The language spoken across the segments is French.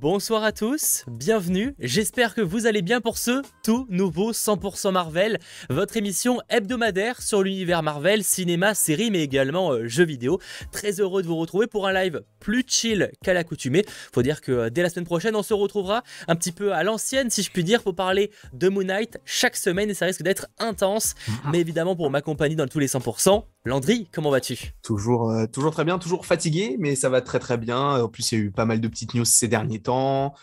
Bonsoir à tous, bienvenue, j'espère que vous allez bien pour ce tout nouveau 100% Marvel, votre émission hebdomadaire sur l'univers Marvel, cinéma, série mais également euh, jeux vidéo. Très heureux de vous retrouver pour un live plus chill qu'à l'accoutumée. Faut dire que euh, dès la semaine prochaine on se retrouvera un petit peu à l'ancienne si je puis dire pour parler de Moon Knight chaque semaine et ça risque d'être intense. Mais évidemment pour m'accompagner dans tous les 100%, Landry, comment vas-tu? Toujours, euh, toujours très bien, toujours fatigué, mais ça va très très bien. En plus, il y a eu pas mal de petites news ces derniers temps.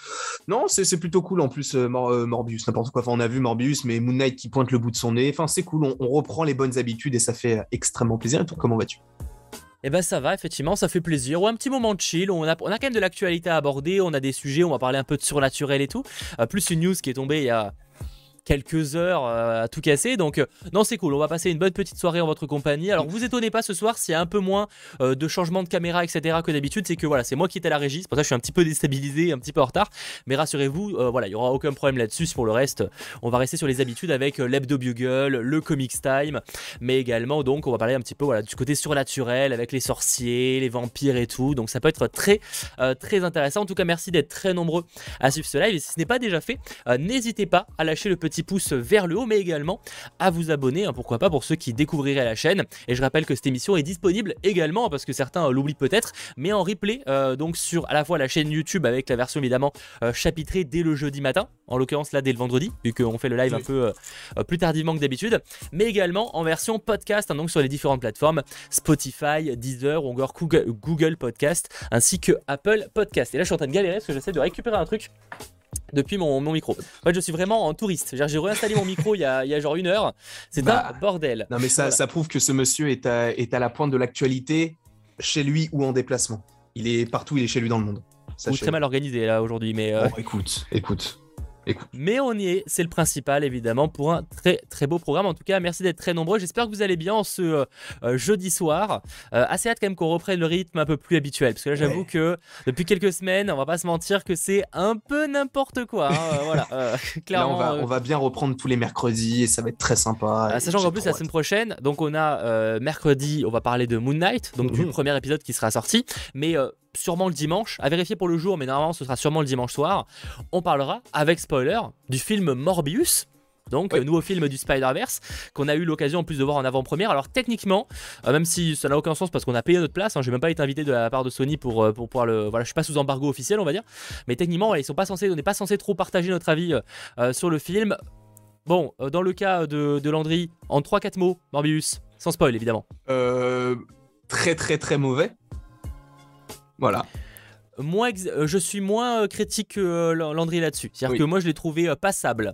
Non, c'est plutôt cool. En plus, euh, Mor- euh, Morbius, n'importe quoi. Enfin, on a vu Morbius, mais Moon Knight qui pointe le bout de son nez. Enfin, c'est cool. On, on reprend les bonnes habitudes et ça fait extrêmement plaisir. Et toi, comment vas-tu? Eh ben ça va, effectivement, ça fait plaisir. Ouais, un petit moment de chill. On a, on a quand même de l'actualité à aborder. On a des sujets, on va parler un peu de surnaturel et tout. Euh, plus une news qui est tombée il y a quelques heures euh, à tout casser. Donc, euh, non, c'est cool. On va passer une bonne petite soirée en votre compagnie. Alors, vous étonnez pas ce soir s'il y a un peu moins euh, de changements de caméra, etc. que d'habitude. C'est que voilà, c'est moi qui étais à la régie. C'est pour ça que je suis un petit peu déstabilisé, un petit peu en retard. Mais rassurez-vous, voilà, il y aura aucun problème là-dessus. Pour le reste, on va rester sur les habitudes avec l'hebdo bugle, le comics time, mais également donc on va parler un petit peu voilà du côté surnaturel avec les sorciers, les vampires et tout. Donc ça peut être très très intéressant. En tout cas, merci d'être très nombreux à suivre ce live. Et si ce n'est pas déjà fait, n'hésitez pas à lâcher le petit pouce vers le haut, mais également à vous abonner, hein, pourquoi pas pour ceux qui découvriraient la chaîne. Et je rappelle que cette émission est disponible également, parce que certains euh, l'oublient peut-être, mais en replay, euh, donc sur à la fois la chaîne YouTube avec la version évidemment euh, chapitrée dès le jeudi matin, en l'occurrence là dès le vendredi, vu qu'on fait le live un peu euh, plus tardivement que d'habitude, mais également en version podcast, hein, donc sur les différentes plateformes Spotify, Deezer ou encore Google, Google Podcast, ainsi que Apple Podcast. Et là je suis en train de galérer parce que j'essaie de récupérer un truc depuis mon, mon micro. En fait, je suis vraiment en touriste. J'ai réinstallé mon micro il y, a, il y a genre une heure. C'est Bah, un bordel. Non, mais ça, Voilà. ça prouve que ce monsieur est à, est à la pointe de l'actualité chez lui ou en déplacement. Il est partout, il est chez lui dans le monde. Ou très mal organisé là aujourd'hui, mais euh, Bon, écoute, écoute, écoute. Mais on y est, c'est le principal évidemment pour un très très beau programme. En tout cas, merci d'être très nombreux. J'espère que vous allez bien en ce euh, euh, jeudi soir. Euh, assez hâte quand même qu'on reprenne le rythme un peu plus habituel. Parce que là, j'avoue Ouais. que depuis quelques semaines, on va pas se mentir que c'est un peu n'importe quoi. hein. Voilà, euh, Là, clairement. on va, on va bien reprendre tous les mercredis et ça va être très sympa. Et sachant qu'en plus, la semaine prochaine, donc on a mercredi, on va parler de Moon Knight, donc du Mhm. premier épisode qui sera sorti, mais sûrement le dimanche, à vérifier pour le jour, mais normalement ce sera sûrement le dimanche soir. On parlera, avec spoiler, du film Morbius. Donc, nouveau film du Spider-Verse qu'on a eu l'occasion en plus de voir en avant-première. Alors, techniquement, euh, même si ça n'a aucun sens parce qu'on a payé notre place, hein, j'ai même pas été invité de la part de Sony pour, euh, pour pouvoir le. Voilà, je suis pas sous embargo officiel, on va dire. Mais techniquement, voilà, ils sont pas censés, on n'est pas censé trop partager notre avis euh, sur le film. Bon, dans le cas de, de Landry, en 3-4 mots, Morbius, sans spoil évidemment. Euh, très très très mauvais. Voilà. Moi, euh, je suis moins euh, critique que euh, Landry là-dessus. C'est-à-dire Oui. que moi, je l'ai trouvé passable.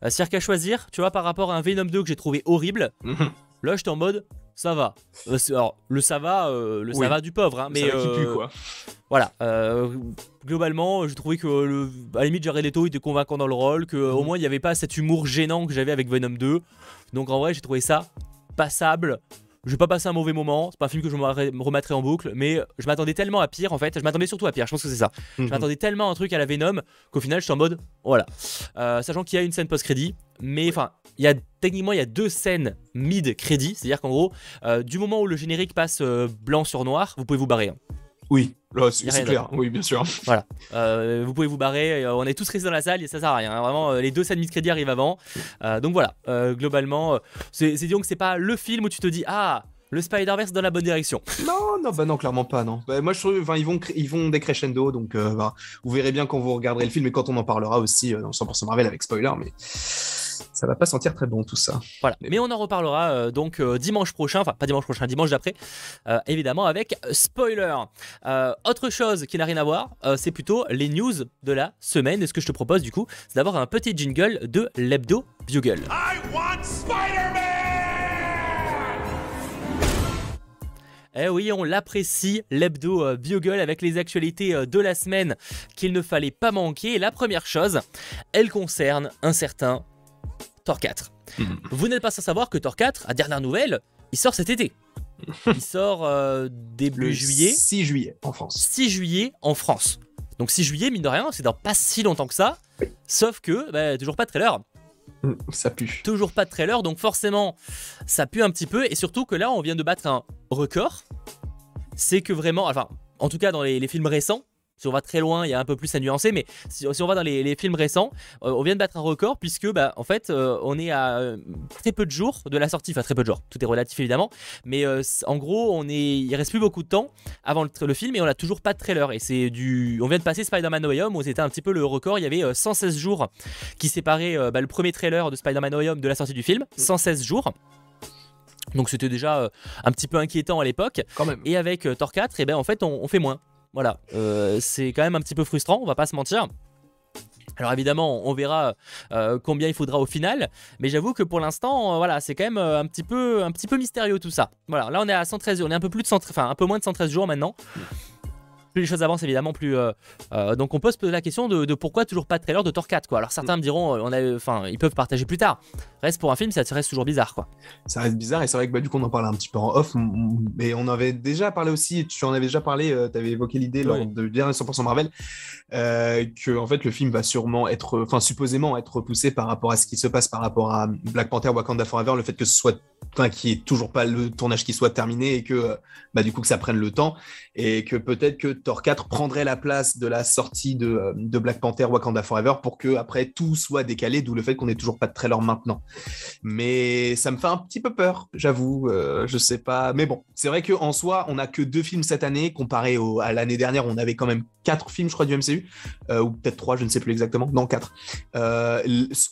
C'est-à-dire qu'à choisir, tu vois, par rapport à un Venom 2 que j'ai trouvé horrible, Mhm. là, j'étais en mode, ça va. Alors, le ça va, euh, le Oui. ça va du pauvre, hein, mais ça euh, pue, quoi. voilà. euh, globalement, j'ai trouvé que, le, à la limite, Jared Leto était convaincant dans le rôle, que au Mhm. moins, il n'y avait pas cet humour gênant que j'avais avec Venom 2. Donc, en vrai, j'ai trouvé ça passable. Je vais pas passer un mauvais moment, c'est pas un film que je me re- me remettrai en boucle, mais je m'attendais tellement à pire en fait, je m'attendais surtout à pire, je pense que c'est ça. Je Mhm. m'attendais tellement à un truc à la Venom qu'au final je suis en mode voilà. Euh, sachant qu'il y a une scène post-crédit, mais enfin, il y a techniquement il y a deux scènes mid-crédit, c'est-à-dire qu'en gros, euh, du moment où le générique passe euh, blanc sur noir, vous pouvez vous barrer. hein. Oui, c'est clair. Oui, bien sûr. Euh, vous pouvez vous barrer, euh, on est tous restés dans la salle et ça sert à rien. hein. Vraiment, euh, les deux scènes mid-crédit arrivent avant. Euh, donc voilà, euh, globalement, c'est disons que c'est pas le film où tu te dis ah. Le Spider-Verse dans la bonne direction. Non, non, bah non, clairement pas, non. Bah, moi, je trouve, enfin, ils vont, ils vont décrescendo, donc bah, vous verrez bien quand vous regarderez le film et quand on en parlera aussi dans 100% Marvel avec spoiler, mais ça va pas sentir très bon tout ça. Voilà. Mais Mais on en reparlera euh, donc euh, dimanche prochain, enfin pas dimanche prochain, dimanche d'après, euh, évidemment avec spoiler. Euh, autre chose qui n'a rien à voir, euh, c'est plutôt les news de la semaine. Et ce que je te propose du coup, c'est d'avoir un petit jingle de l'hebdo bugle. I want Spider-Man! Eh oui, on l'apprécie, l'hebdo euh, bugle avec les actualités euh, de la semaine qu'il ne fallait pas manquer. Et la première chose, elle concerne un certain Thor 4. Mhm. Vous n'êtes pas sans savoir que Thor 4, à dernière nouvelle, il sort cet été. Il sort euh, début Le juillet, 6 juillet en France. 6 juillet en France. Donc 6 juillet, mine de rien, c'est dans pas si longtemps que ça. Sauf que, bah, toujours pas de trailer. Mm, Ça pue. Toujours pas de trailer, donc forcément, ça pue un petit peu. Et surtout que là, on vient de battre un record. C'est que vraiment, enfin, en tout cas dans les, les films récents, Si on va très loin, il y a un peu plus à nuancer, mais si, si on va dans les, les films récents, euh, on vient de battre un record puisque, bah, en fait, euh, on est à euh, très peu de jours de la sortie, enfin très peu de jours, tout est relatif évidemment, mais en gros, on est, il reste plus beaucoup de temps avant le, film et on a toujours pas de trailer. Et c'est du, on vient de passer Spider-Man No Way Home où c'était un petit peu le record. Il y avait euh, 116 jours qui séparaient bah, le premier trailer de Spider-Man No Way Home de la sortie du film, 116 jours. Donc c'était déjà un petit peu inquiétant à l'époque. Et avec Thor 4, et ben en fait on, on fait moins. Voilà, Euh, c'est quand même un petit peu frustrant, on va pas se mentir. Alors évidemment, on verra euh, combien il faudra au final, mais j'avoue que pour l'instant, euh, voilà, c'est quand même un petit peu, un petit peu mystérieux tout ça. Voilà, là on est à 113, on est un peu plus de 113, enfin un peu moins de 113 jours maintenant. Plus les choses avancent évidemment, plus euh, euh, donc on peut se poser la question de, de pourquoi toujours pas de trailer de Thor 4 quoi. Alors certains me diront, euh, on a, enfin ils peuvent partager plus tard. Reste pour un film, ça reste toujours bizarre quoi. Ça reste bizarre et c'est vrai que bah, du coup on en parlait un petit peu en off, mais on avait déjà parlé aussi, tu en avais déjà parlé, tu avais évoqué l'idée lors Oui. de dernier 100% Marvel, euh, que en fait le film va sûrement être, enfin supposément être repoussé par rapport à ce qui se passe par rapport à Black Panther Wakanda Forever, le fait que ce soit, enfin qu'il n'y ait toujours pas le tournage qui soit terminé et que bah, du coup que ça prenne le temps et que peut-être que Thor 4 prendrait la place de la sortie de, euh, de Black Panther Wakanda Forever pour que après tout soit décalé, d'où le fait qu'on n'ait toujours pas de trailer maintenant. Mais ça me fait un petit peu peur, j'avoue. euh, je sais pas. Mais bon, c'est vrai qu'en soi, on n'a que deux films cette année, comparé à l'année dernière, on avait quand même quatre films, je crois, du MCU, euh, ou peut-être trois, je ne sais plus exactement. Non, quatre. Euh,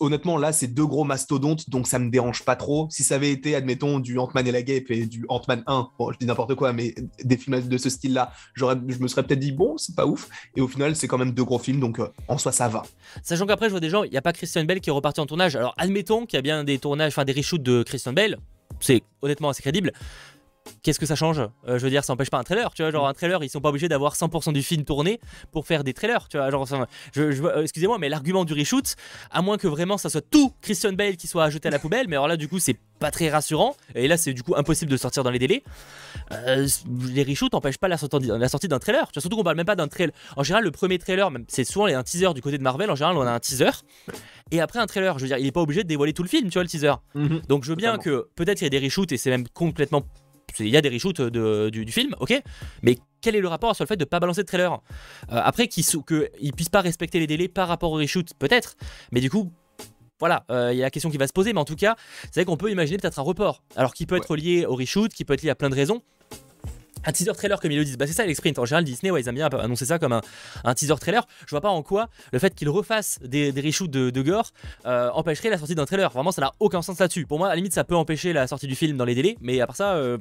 honnêtement, là, c'est deux gros mastodontes, donc ça me dérange pas trop. Si ça avait été, admettons, du Ant-Man et la Guêpe et du Ant-Man 1, bon, je dis n'importe quoi, mais des films de ce je me serais peut-être dit, bon, c'est pas ouf. Et au final, c'est quand même deux gros films, donc euh, en soi, ça va. Sachant qu'après, je vois des gens, il n'y a pas Christian Bell qui est reparti en tournage. Alors, admettons qu'il y a bien des tournages, enfin des reshoots de Christian Bell. C'est honnêtement assez crédible. Qu'est-ce que ça change? Euh, Je veux dire, ça n'empêche pas un trailer, tu vois. Genre, un trailer, ils sont pas obligés d'avoir 100% du film tourné pour faire des trailers, tu vois. Genre, je, je euh, excusez-moi, mais l'argument du reshoot, à moins que vraiment ça soit tout Christian Bale qui soit ajouté à la poubelle, mais alors là, du coup, c'est pas très rassurant. Et là, c'est du coup impossible de sortir dans les délais. Euh, les reshoots n'empêchent pas la sortie, la sortie d'un trailer. Tu vois, surtout qu'on parle même pas d'un trailer. En général, le premier trailer, même, c'est souvent un teaser du côté de Marvel. En général, on a un teaser. Et après un trailer, je veux dire, il est pas obligé de dévoiler tout le film, tu vois, le teaser. Donc je veux bien que peut-être il y a des reshoots et c'est même complètement. Il y a des reshoots de- du, du film, ok Mais quel est le rapport sur le fait de pas balancer de trailer Euh, Après qu'ils sou- que ils puissent pas respecter les délais par rapport au reshoot, peut-être. Mais du coup, voilà, euh, il y a la question qui va se poser. Mais en tout cas, c'est vrai qu'on peut imaginer peut-être un report. Alors qui peut être lié au reshoot, qui peut être lié à plein de raisons. Un teaser trailer comme ils le disent, bah c'est ça les sprints. En général, Disney, ouais, ils aiment bien annoncer ça comme un, un teaser trailer. Je vois pas en quoi le fait qu'ils refassent des, des reshoots de, de gore euh, empêcherait la sortie d'un trailer. Vraiment, ça n'a aucun sens là-dessus. Pour moi, à la limite, ça peut empêcher la sortie du film dans les délais, mais à part ça, euh,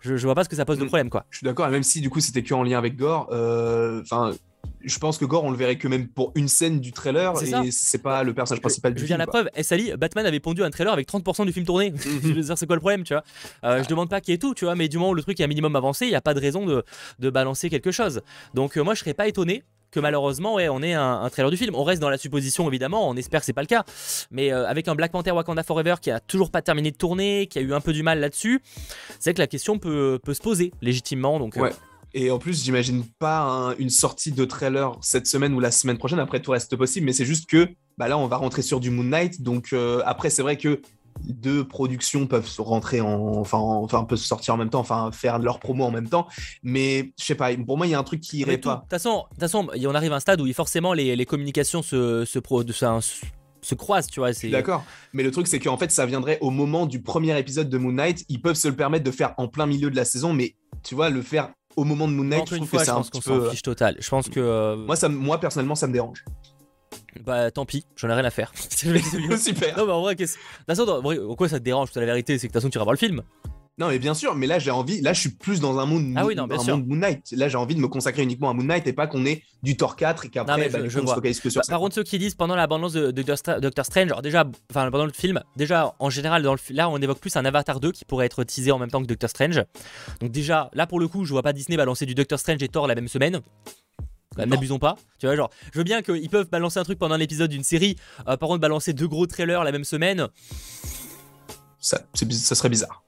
je, je vois pas ce que ça pose de Mm. problème, quoi. Je suis d'accord, et même si du coup c'était que en lien avec Gore, euh, enfin, je pense que Gore on le verrait que même pour une scène du trailer C'est et ça. c'est pas le personnage principal Je du veux dire film. la preuve, SLI, Batman avait pondu un trailer avec 30% du film tourné. je veux dire, c'est quoi le problème, tu vois? Euh, Je demande pas qui est tout, tu vois, mais du moment où le truc est un minimum avancé, il n'y a pas de raison de, de balancer quelque chose. Donc euh, moi, je serais pas étonné que malheureusement, ouais, on ait un, un trailer du film. On reste dans la supposition, évidemment, on espère que c'est pas le cas. Mais euh, avec un Black Panther Wakanda Forever qui a toujours pas terminé de tourner, qui a eu un peu du mal là-dessus, c'est que la question peut, peut se poser légitimement. Donc, euh, Ouais. Et en plus, j'imagine pas un- une sortie de trailer cette semaine ou la semaine prochaine. Après, tout reste possible, mais c'est juste que bah là, on va rentrer sur du Moon Knight. Donc euh, après, c'est vrai que deux productions peuvent se rentrer en, enfin, en- enfin, peuvent sortir en même temps, enfin, faire leur promo en même temps. Mais je sais pas. Pour moi, il y a un truc qui irait tout- De pas. toute façon, de toute façon, on arrive à un stade où forcément les, les communications se, se, pro- de- se, se croisent, tu vois. D'accord. Mais le truc, c'est qu'en fait, ça viendrait au moment du premier épisode de Moon Knight. Ils peuvent se le permettre de faire en plein milieu de la saison, mais tu vois, le faire au moment de Moon Knight, je une trouve fois, que c'est un petit peu. fiche total. Je pense que euh, Moi, ça, moi, personnellement, ça me dérange. bah tant pis, j'en ai rien à faire. Super. non mais en vrai, qu'est-ce- de toute façon, en vrai, en quoi ça te dérange? C'est la vérité, c'est que de toute façon tu iras voir le film. Non, mais bien sûr, mais là, j'ai envie. Là, je suis plus dans un monde, Ah oui, non, bien un sûr. monde Moon Knight. Là, j'ai envie de me consacrer uniquement à Moon Knight et pas qu'on ait du Thor 4 et qu'après, bah, je- on se vois. focalise que sur Bah, ça. par contre, ceux qui disent pendant la bande-annonce de, de Doctor Stra- Doctor Strange, alors déjà, enfin pendant le film, déjà en général, dans le, fi- là on évoque plus un Avatar 2 qui pourrait être teasé en même temps que Doctor Strange. Donc déjà, là pour le coup, je vois pas Disney balancer du Doctor Strange et Thor la même semaine. Bah. N'abusons pas, tu vois, genre, je veux bien qu'ils peuvent balancer un truc pendant un épisode d'une série, euh, par contre, balancer deux gros trailers la même semaine, ça serait bizarre.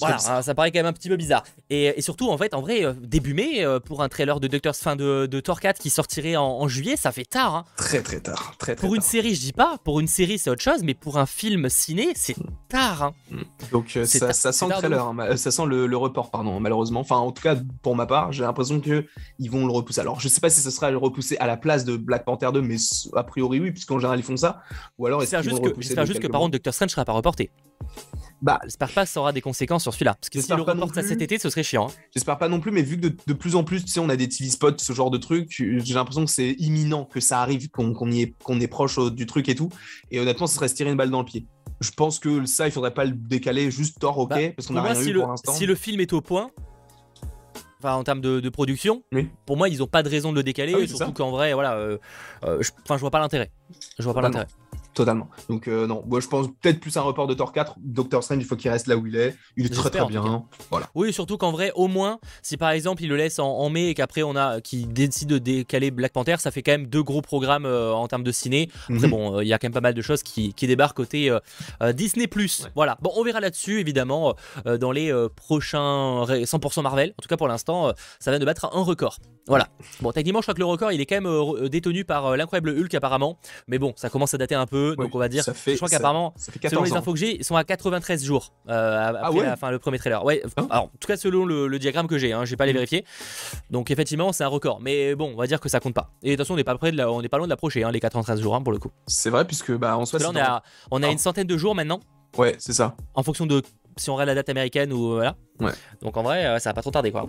Voilà, hein, ça paraît quand même un petit peu bizarre. Et, et surtout, en fait, en vrai, euh, début mai, euh, pour un trailer de Doctor fin de, de Thor 4 qui sortirait en, en juillet, ça fait tard. hein. Très très tard. Très, très Pour une tard. série, je dis pas, pour une série, c'est autre chose, mais pour un film ciné, c'est tard. hein. Donc euh, ça, sent le trailer, hein, ça sent le, le report, pardon, malheureusement. Enfin, en tout cas, pour ma part, j'ai l'impression que ils vont le repousser. Alors, je sais pas si ce sera repoussé à la place de Black Panther 2, mais a priori oui, puisqu'en général ils font ça. Ou alors est-ce qu'ils vont juste, que, repousser j'espère juste que par contre, Doctor Strange sera pas reporté. Bah, J'espère pas que ça aura des conséquences sur celui-là. Parce que J'espère le pas reporte plus. cet été, ce serait chiant. hein. J'espère pas non plus, mais vu que de, de plus en plus, tu sais, on a des TV spots, ce genre de truc, j'ai l'impression que c'est imminent que ça arrive, qu'on est, qu'on est proche euh, du truc et tout. Et honnêtement, ce serait se tirer une balle dans le pied. Je pense que ça, il faudrait pas le décaler, juste Thor, ok, Bah, parce qu'on a rien si eu le, pour l'instant. si le film est au point, enfin en termes de, de production, Oui. pour moi, ils ont pas de raison de le décaler. Ah oui, surtout qu'en vrai, voilà, euh, euh, je, enfin, je vois pas l'intérêt. Je vois pas Totalement. l'intérêt. Totalement. Donc, euh, non, moi je pense peut-être plus un report de Thor 4. Doctor Strange, il faut qu'il reste là où il est. Il est très très bien. Voilà. Oui, surtout qu'en vrai, au moins, si par exemple il le laisse en, en mai et qu'après on a qui décide de décaler Black Panther, ça fait quand même deux gros programmes euh, en termes de ciné. Après Mhm. bon, euh, il y a quand même pas mal de choses qui, qui débarquent côté euh, euh, Disney+. Voilà. Bon, on verra là-dessus évidemment euh, dans les euh, prochains ré- 100% Marvel. En tout cas pour l'instant, euh, ça vient de battre un record. Voilà. Bon, techniquement, je crois que le record, il est quand même euh, détenu par euh, l'incroyable Hulk apparemment. Mais bon, ça commence à dater un peu, donc Oui, on va dire. ça fait- je crois qu'apparemment, Selon 14 les ans. infos que j'ai, ils sont à 93 jours euh, après ouais? la fin, le premier trailer. Ouais, Hein? alors, en tout cas, selon le, le diagramme que j'ai, hein, j'ai pas les Mhm. vérifier. Donc, effectivement, c'est un record. Mais bon, on va dire que ça compte pas. Et de toute façon, on n'est pas, près de la- on n'est pas loin de l'approcher, hein, les 93 jours, hein, pour le coup. C'est vrai, puisque bah, en soi, là, on, est à- on a Ah. une centaine de jours maintenant, Ouais, c'est ça. en fonction de si on regarde la date américaine ou voilà. Ouais. Donc, en vrai, euh, ça va pas trop tarder, quoi.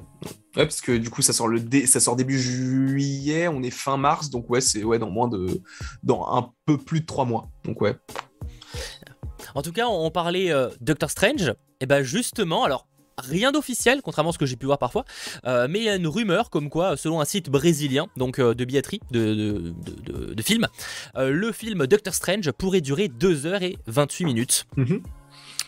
Ouais, parce que du coup, ça sort, le dé- ça sort début juillet, on est fin mars, donc ouais, c'est ouais, dans moins de. dans un peu plus de 3 mois. Donc ouais. En tout cas, on, parlait euh, Doctor Strange. Et ben justement, alors rien d'officiel, contrairement à ce que j'ai pu voir parfois, euh, mais il y a une rumeur comme quoi, selon un site brésilien, donc euh, de billetterie de, de, de, film, euh, le film Doctor Strange pourrait durer 2h28 minutes. Mhm.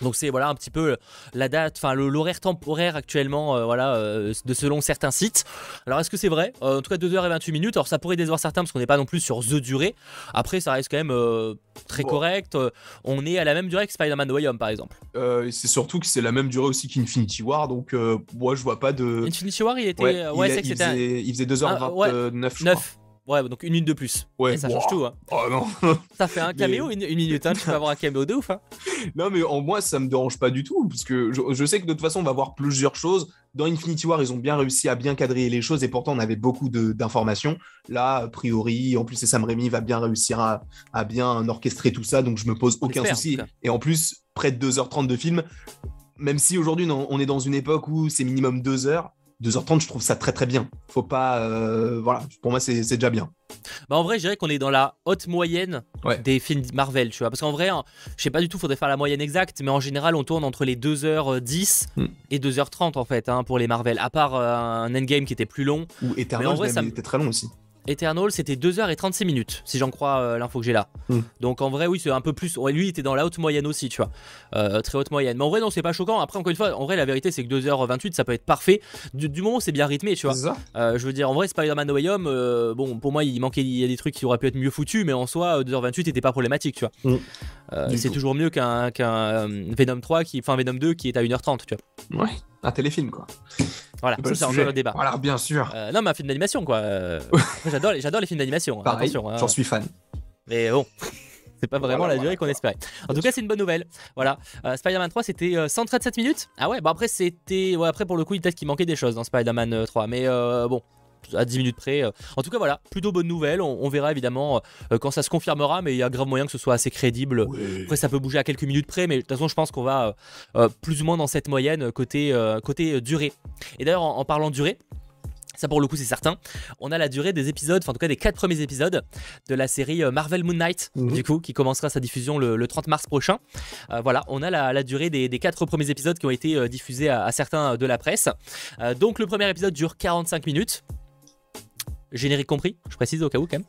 Donc c'est voilà un petit peu la date, enfin l'horaire temporaire actuellement, euh, voilà, euh, de selon certains sites. Alors est-ce que c'est vrai? Euh, En tout cas 2h28 minutes. Alors ça pourrait décevoir certains parce qu'on n'est pas non plus sur the durée. Après ça reste quand même euh, très Bon. correct. Euh, on est à la même durée que Spider-Man No Way Home par exemple. Euh, c'est surtout que c'est la même durée aussi qu'Infinity War, donc euh, moi je vois pas de. Infinity War il était, Ouais, euh, il, un- faisait, il faisait 2h29, Ah, ouais. je crois. 9. Ouais, donc une minute de plus. Ouais, Et ça wow. change tout. Hein. Oh non. Ça fait un caméo, une, une minute. Hein. Tu peux avoir un caméo de ouf. Hein. non, mais en moi, ça me dérange pas du tout, parce que je, je sais que de toute façon, on va voir plusieurs choses. Dans Infinity War, ils ont bien réussi à bien cadrer les choses, et pourtant, on avait beaucoup d'informations. Là, a priori, en plus, c'est Sam Raimi va bien réussir à, à bien orchestrer tout ça, donc je me pose aucun en souci. Et en plus, près de 2h30 de film, même si aujourd'hui, on on est dans une époque où c'est minimum 2 heures. 2h30, je trouve ça très très bien. Faut pas. euh, voilà, pour moi, c'est c'est déjà bien. Bah, en vrai, je dirais qu'on est dans la haute moyenne Ouais. des films Marvel, tu vois. Parce qu'en vrai, hein, je sais pas du tout, faudrait faire la moyenne exacte, mais en général, on tourne entre les 2h10 Hmm. et 2h30 en fait hein, pour les Marvel. À part euh, un Endgame qui était plus long. Ou Eternal, Mais en vrai, ça était très long aussi. Eternal, c'était 2h36 minutes, si j'en crois euh, l'info que j'ai là. Hmm. Donc en vrai, oui, c'est un peu plus. ouais, lui, il était dans la haute moyenne aussi, tu vois. Euh, très haute moyenne. Mais en vrai, non, c'est pas choquant. Après, encore une fois, en vrai, la vérité, c'est que 2h28, ça peut être parfait. Du, du moment où c'est bien rythmé, tu vois. C'est ça Euh, je veux dire, en vrai, Spider-Man No Way Home, euh, bon, pour moi, il manquait, il y a des trucs qui auraient pu être mieux foutus, mais en soi, euh, 2h28 n'était pas problématique, tu vois. Mm. Euh, Du c'est toujours mieux qu'un Venom 3, qui, enfin Venom 2 qui est à 1h30, tu vois. Ouais, un téléfilm, quoi. Voilà, C'est pas ça le c'est encore sujet. le débat. Voilà, bien sûr. Euh, non, mais un film d'animation, quoi. Euh, j'adore, les- j'adore les films d'animation. hein, Pareil, attention. hein. j'en suis fan. Mais bon, c'est pas vraiment Voilà, la durée voilà, qu'on voilà. espérait. En tout cas, c'est une bonne nouvelle. Voilà. Euh, Spider-Man 3, c'était euh, 137 minutes. Ah ouais, bah après, c'était. Ouais, après, pour le coup, peut-être qu'il manquait des choses dans Spider-Man euh, 3. Mais euh, bon. À 10 minutes près. euh. En tout cas, voilà, plutôt bonne nouvelle. On, on verra évidemment euh, quand ça se confirmera, mais il y a grave moyen que ce soit assez crédible. Après, ça peut bouger à quelques minutes près, mais de toute façon, je pense qu'on va euh, euh, plus ou moins dans cette moyenne euh, côté, euh, côté euh, durée. Et d'ailleurs, en, en parlant durée, ça pour le coup c'est certain, on a la durée des épisodes, enfin en tout cas des quatre premiers épisodes de la série euh, Marvel Moon Knight, Mhm. du coup, qui commencera sa diffusion le, le 30 mars prochain. Euh, voilà, on a la, la durée des, des quatre premiers épisodes qui ont été euh, diffusés à, à certains de la presse. Euh, donc le premier épisode dure 45 minutes. Générique compris, je précise au cas où quand même.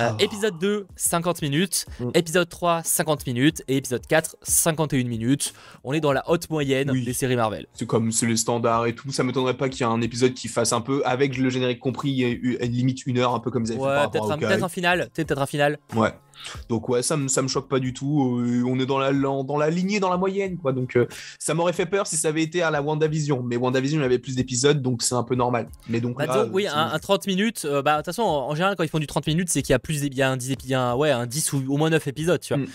Euh, épisode 2, 50 minutes. Mm. Épisode 3, 50 minutes. Et épisode 4, 51 minutes. On est dans la haute moyenne Oui. des séries Marvel. C'est comme c'est les standards et tout. Ça m'étonnerait pas qu'il y ait un épisode qui fasse un peu, avec le générique compris, et une- limite une heure, un peu comme ils avaient fait Ouais, par peut-être un, peut-être un final. Peut-être un final. Ouais. Donc ouais, ça me ça me choque pas du tout. Euh, on est dans la dans la lignée, dans la moyenne, quoi. Donc euh, ça m'aurait fait peur si ça avait été à la WandaVision. Mais WandaVision, il y avait plus d'épisodes, donc c'est un peu normal. Mais donc Bah, là, oui, un, un 30 minutes. euh, bah, de toute façson, en, en général, quand ils font du 30 minutes, c'est qu'il y a plus, il y a un 10, épi- il y a un- ouais, un 10 ou au moins 9 épisodes, tu vois. Mm.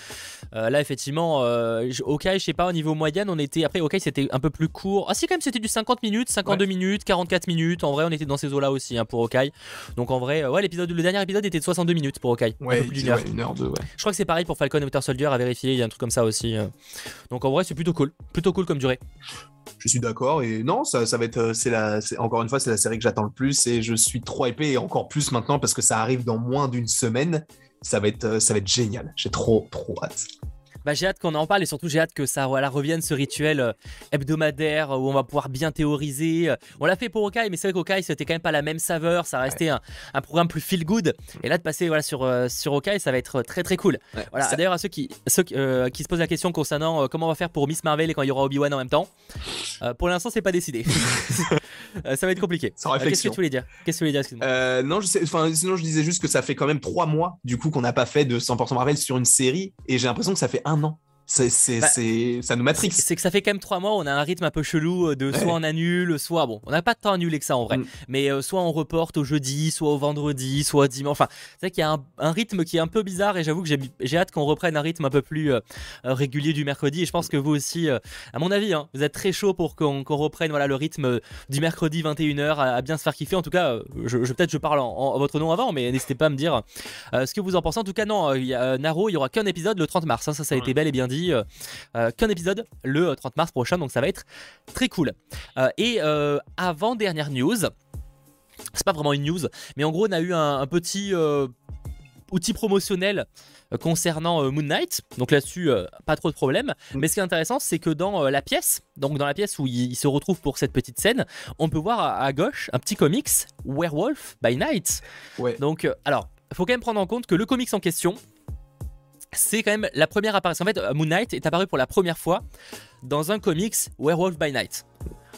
Euh, là, effectivement, euh, je- sais pas, au niveau moyenne, on était. Après, Hawkeye, c'était un peu plus court. Ah, si, quand même, c'était du 50 minutes, 52 minutes, 44 minutes. En vrai, on était dans ces eaux-là aussi hein, pour Hawkeye. Donc, en vrai, ouais, l'épisode, le dernier épisode était de 62 minutes pour un Ouais, peu plus d'une ouais, heure. une heure ouais. Je crois que c'est pareil pour Falcon et Winter Soldier à vérifier, il y a un truc comme ça aussi. euh. Donc, en vrai, c'est plutôt cool. Plutôt cool comme durée. Je suis d'accord et non, ça, ça va être, euh, c'est la, c'est- encore une fois, c'est la série que j'attends le plus et je suis trop épais et encore plus maintenant parce que ça arrive dans moins d'une semaine. Ça va être, euh, ça va être génial. J'ai trop, trop hâte. Bah, j'ai hâte qu'on en parle et surtout j'ai hâte que ça voilà, revienne ce rituel euh, hebdomadaire euh, où on va pouvoir bien théoriser. Euh, On l'a fait pour Hawkeye, mais c'est vrai qu'Hawkeye c'était quand même pas la même saveur, ça restait un, un programme plus feel good. Et là de passer voilà, sur, sur Hawkeye, ça va être très très cool. Ouais. Voilà, Ça- d'ailleurs à ceux qui, ceux qui, euh, qui se posent la question concernant euh, comment on va faire pour Miss Marvel et quand il y aura Obi-Wan en même temps, euh, pour l'instant c'est pas décidé. Euh, ça va être compliqué. Sans Euh, Qu'est-ce que tu voulais dire? Qu'est-ce que tu voulais dire. Euh, non, je sais, enfin, sinon je disais juste que ça fait quand même trois mois du coup qu'on n'a pas fait de 100% Marvel sur une série et j'ai l'impression que ça fait un an. C'est, Bah, ça nous matrix. C'est que ça fait quand même trois mois, on a un rythme un peu chelou euh, de soit Ouais. on annule, soit bon, on n'a pas tant annulé que ça en vrai, Mm. mais euh, soit on reporte au jeudi, soit au vendredi, soit au dimanche. Enfin, c'est vrai qu'il y a un, un rythme qui est un peu bizarre et j'avoue que j'ai, j'ai hâte qu'on reprenne un rythme un peu plus euh, régulier du mercredi. Et je pense que vous aussi, euh, à mon avis, hein, vous êtes très chaud pour qu'on, qu'on reprenne voilà, le rythme du mercredi 21h à, à bien se faire kiffer. En tout cas, je, je- peut-être je parle en, en votre nom avant, mais n'hésitez pas à me dire ce que vous en pensez. En tout cas, non, il y a, Naro, il y aura qu'un épisode le 30 mars. hein, ça, ça a été bel et bien dit. Euh, euh, qu'un épisode le euh, 30 mars prochain, donc ça va être très cool. Euh, et euh, avant dernière news, c'est pas vraiment une news, mais en gros on a eu un, un petit euh, outil promotionnel euh, concernant euh, Moon Knight. Donc là-dessus, euh, pas trop de problème. Mm. Mais ce qui est intéressant, c'est que dans euh, la pièce, donc dans la pièce où il, se retrouve pour cette petite scène, on peut voir à, gauche un petit comics Werewolf by Night. Ouais. Donc, euh, alors, faut quand même prendre en compte que le comics en question, c'est quand même la première apparition. En fait, euh, Moon Knight est apparu pour la première fois dans un comics Werewolf by Night.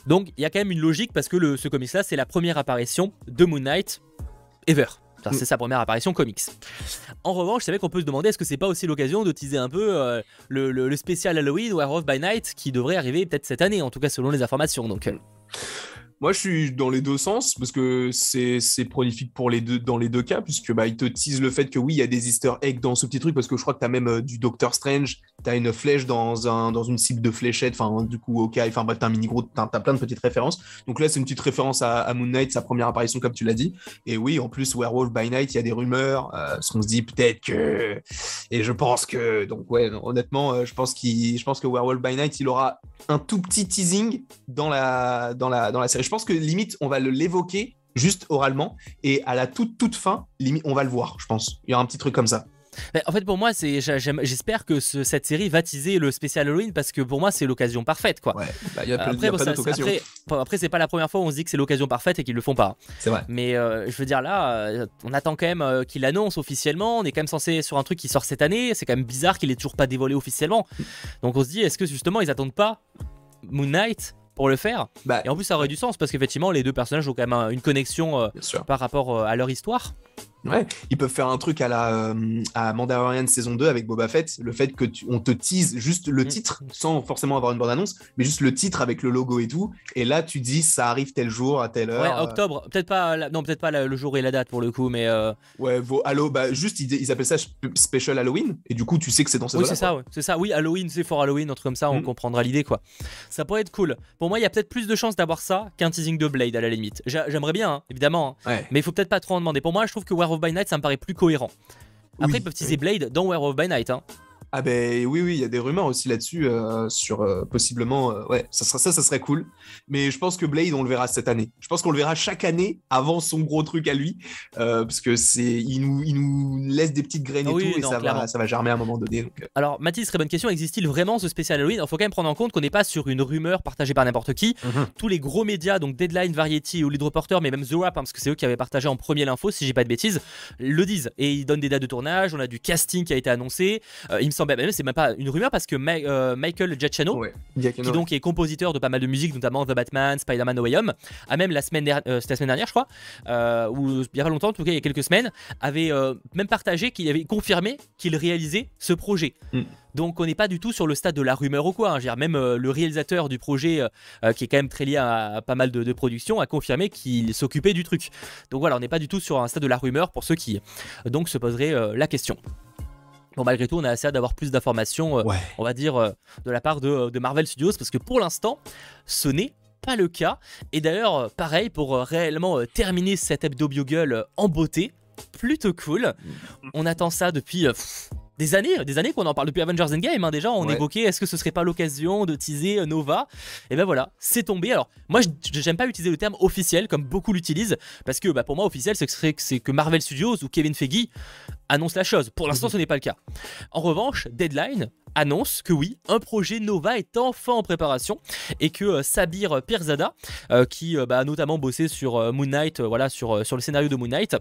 Donc, il y a quand même une logique parce que le, ce comics-là, c'est la première apparition de Moon Knight ever. Enfin, Mm. C'est sa première apparition comics. En revanche, c'est vrai qu'on peut se demander est-ce que c'est pas aussi l'occasion de teaser un peu euh, le, le- le spécial Halloween Werewolf by Night qui devrait arriver peut-être cette année, en tout cas selon les informations. Donc, euh, Moi, je suis dans les deux sens parce que c'est prolifique pour les deux dans les deux cas puisque bah ils te teasent le fait que oui, il y a des Easter eggs dans ce petit truc parce que je crois que tu as même euh, du Doctor Strange, tu as une flèche dans un dans une cible de fléchette, enfin du coup OK, enfin bref, tu as un mini gros, tu as, plein de petites références. Donc là, c'est une petite référence à, Moon Knight, sa première apparition comme tu l'as dit. Et oui, en plus Werewolf by Night, il y a des rumeurs, euh, parce qu'on se dit peut-être que et je pense que donc ouais, honnêtement, euh, je pense je pense que Werewolf by Night, il aura un tout petit teasing dans la, dans la, dans la série. Pense que limite, on va l'évoquer juste oralement et à la toute, toute fin, limite, on va le voir, je pense. Il y aura un petit truc comme ça. En fait, pour moi, c'est j'espère que ce- cette série va teaser le spécial Halloween parce que pour moi, c'est l'occasion parfaite, quoi. Ouais, bah, y a, Après, bon, c'est pas la première fois où on se dit que c'est l'occasion parfaite et qu'ils le font pas. C'est vrai. Mais euh, je veux dire là, euh, on attend quand même euh, qu'il annonce officiellement. On est quand même censé sur un truc qui sort cette année. C'est quand même bizarre qu'il ait toujours pas dévoilé officiellement. Donc on se dit, est-ce que justement ils attendent pas Moon Knight pour le faire Bah, Et en plus, ça aurait du sens parce qu'effectivement, les deux personnages ont quand même un- une connexion euh, par rapport euh, à leur histoire. Ouais, ils peuvent faire un truc à la euh, à Mandalorian saison 2 avec Boba Fett, le fait que tu- on te tease juste le Mm. titre sans forcément avoir une bande annonce, mais juste le titre avec le logo et tout et là tu dis ça arrive tel jour à telle heure. Ouais, euh, octobre. Peut-être pas. la- Non, peut-être pas la- le jour et la date pour le coup, mais. euh, Ouais, vos Halo, bah juste ils, ils appellent ça sp- Special Halloween et du coup tu sais que c'est dans ces Oui, c'est ça, ouais. c'est ça. Oui, Halloween, c'est for Halloween, un truc comme ça, on Mm. comprendra l'idée, quoi. Ça pourrait être cool. Pour moi, il y a peut-être plus de chances d'avoir ça qu'un teasing de Blade à la limite. J'a- J'aimerais bien, hein, évidemment, hein. Ouais. mais il faut peut-être pas trop en demander. Pour moi, je trouve que Werewolf by Night, ça me paraît plus cohérent. Après, Oui, ils peuvent teaser Blade dans Werewolf by Night. Hein. Ah ben oui, oui, il y a des rumeurs aussi là-dessus, euh, sur euh, possiblement, euh, ouais, ça, sera, ça, ça serait cool. Mais je pense que Blade, on le verra cette année. Je pense qu'on le verra chaque année avant son gros truc à lui, parce que c'est, il nous, il nous laisse des petites graines Ah et tout, et ça clairement. va, ça va germer à un moment donné. Donc, Alors, Mathis, très bonne question. Existe-t-il vraiment ce spécial Halloween? Il faut quand même prendre en compte qu'on n'est pas sur une rumeur partagée par n'importe qui. Mhm. Tous les gros médias, donc Deadline, Variety ou Lead Reporter, mais même The Wrap, hein, parce que c'est eux qui avaient partagé en premier l'info, si j'ai pas de bêtises, le disent. Et ils donnent des dates de tournage, on a du casting qui a été annoncé. Il me semble c'est même pas une rumeur parce que Ma- euh, Michael Giacchino, Ouais. qui donc est compositeur de pas mal de musique, notamment The Batman, Spider-Man No Way Home, a même la semaine dernière, euh, c'était la semaine dernière je crois, euh, ou il y a pas longtemps, en tout cas il y a quelques semaines, avait euh, même partagé qu'il avait confirmé qu'il réalisait ce projet. Mm. Donc on n'est pas du tout sur le stade de la rumeur ou quoi. hein. Dire, même euh, le réalisateur du projet, euh, qui est quand même très lié à, à pas mal de, de productions, a confirmé qu'il s'occupait du truc. Donc voilà, on n'est pas du tout sur un stade de la rumeur pour ceux qui donc se poseraient euh, la question. Bon, malgré tout, on a assez d'avoir plus d'informations, euh, Ouais. on va dire, euh, de la part de, de Marvel Studios, parce que pour l'instant, ce n'est pas le cas. Et d'ailleurs, euh, pareil, pour euh, réellement euh, terminer cette hebdo Bugle euh, en beauté, plutôt cool. On attend ça depuis euh, pff, des années, des années qu'on en parle depuis Avengers Endgame. Hein, déjà, on Ouais. évoquait est-ce que ce serait pas l'occasion de teaser Nova Et ben voilà, c'est tombé. Alors, moi, j'aime pas utiliser le terme officiel comme beaucoup l'utilisent, parce que bah, pour moi, officiel, c'est que, que- Marvel Studios ou Kevin Feige annonce la chose. Pour l'instant, ce n'est pas le cas. En revanche, Deadline annonce que oui, un projet Nova est enfin en préparation et que euh, Sabir Pirzada, euh, qui euh, bah, a notamment bossé sur Moon Knight, voilà, sur, sur le scénario de Moon Knight,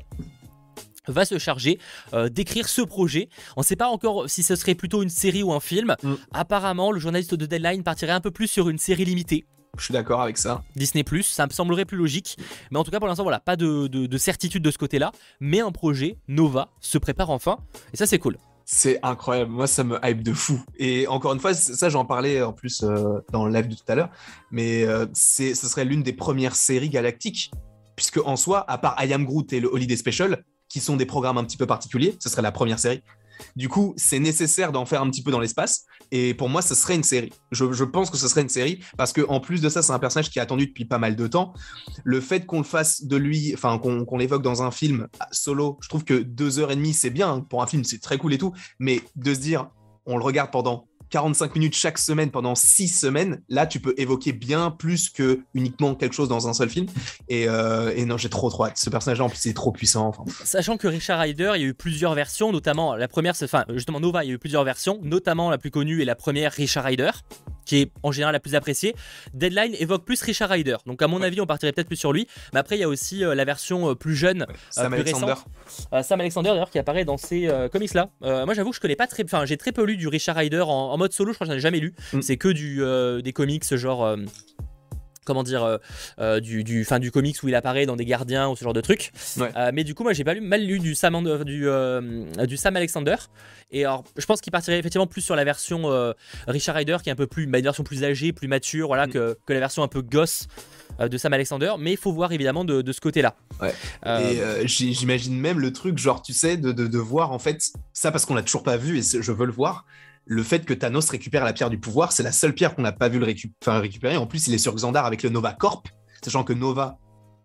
va se charger euh, d'écrire ce projet. On ne sait pas encore si ce serait plutôt une série ou un film. Mm. Apparemment, le journaliste de Deadline partirait un peu plus sur une série limitée. Je suis d'accord avec ça. Disney ça me semblerait plus logique. Mais en tout cas, pour l'instant, voilà, pas de, de- de certitude de ce côté-là. Mais un projet, Nova, se prépare enfin. Et ça, c'est cool. C'est incroyable. Moi, ça me hype de fou. Et encore une fois, ça, j'en parlais en plus euh, dans le live de tout à l'heure. Mais euh, ce serait l'une des premières séries galactiques. Puisque en soi, à part I Am Groot et le Holiday Special, qui sont des programmes un petit peu particuliers, ce serait la première série. Du coup, c'est nécessaire d'en faire un petit peu dans l'espace. Et pour moi, ce serait une série. Je, pense que ce serait une série parce que en plus de ça, c'est un personnage qui est attendu depuis pas mal de temps. Le fait qu'on le fasse de lui, enfin qu'on l'évoque dans un film solo, je trouve que deux heures et demie, c'est bien pour un film, c'est très cool et tout. Mais de se dire, on le regarde pendant 45 minutes chaque semaine pendant 6 semaines, là tu peux évoquer bien plus que uniquement quelque chose dans un seul film. Et, euh, et non, j'ai trop trop hâte. Ce personnage-là, en plus, il est trop puissant. Enfin, Sachant que Richard Ryder, il y a eu plusieurs versions, notamment la première, c'est- enfin justement Nova, il y a eu plusieurs versions, notamment la plus connue est la première Richard Ryder, qui est en général la plus appréciée. Deadline évoque plus Richard Ryder, donc à mon Ouais. avis on partirait peut-être plus sur lui. Mais après il y a aussi euh, la version euh, plus jeune, Sam plus Alexander. récente. Sam Alexander d'ailleurs qui apparaît dans ces euh, comics là. moi j'avoue que je connais pas très, enfin j'ai très peu lu du Richard Ryder en, en mode solo, je crois que j'en ai jamais lu. Mm. C'est que du euh, des comics genre. euh, Comment dire, euh, euh, du, du, fin, du comics où il apparaît dans des gardiens ou ce genre de. Ouais. Euh, mais du coup, moi j'ai pas lu, mal lu du Sam, du, du Sam Alexander. Et alors, je pense qu'il partirait effectivement plus sur la version Richard Ryder qui est un peu plus, bah, une version plus âgée, plus mature, voilà, Mm. que, que la version un peu gosse de Sam Alexander. Mais il faut voir évidemment de, de ce côté-là. Ouais. Et j'imagine même le truc, genre, tu sais, de, de, de voir en fait, ça parce qu'on l'a toujours pas vu et je veux le voir. Le fait que Thanos récupère la pierre du pouvoir, c'est la seule pierre qu'on n'a pas vu le récu- enfin, récupérer. En plus, il est sur Xandar avec le Nova Corp, sachant que Nova,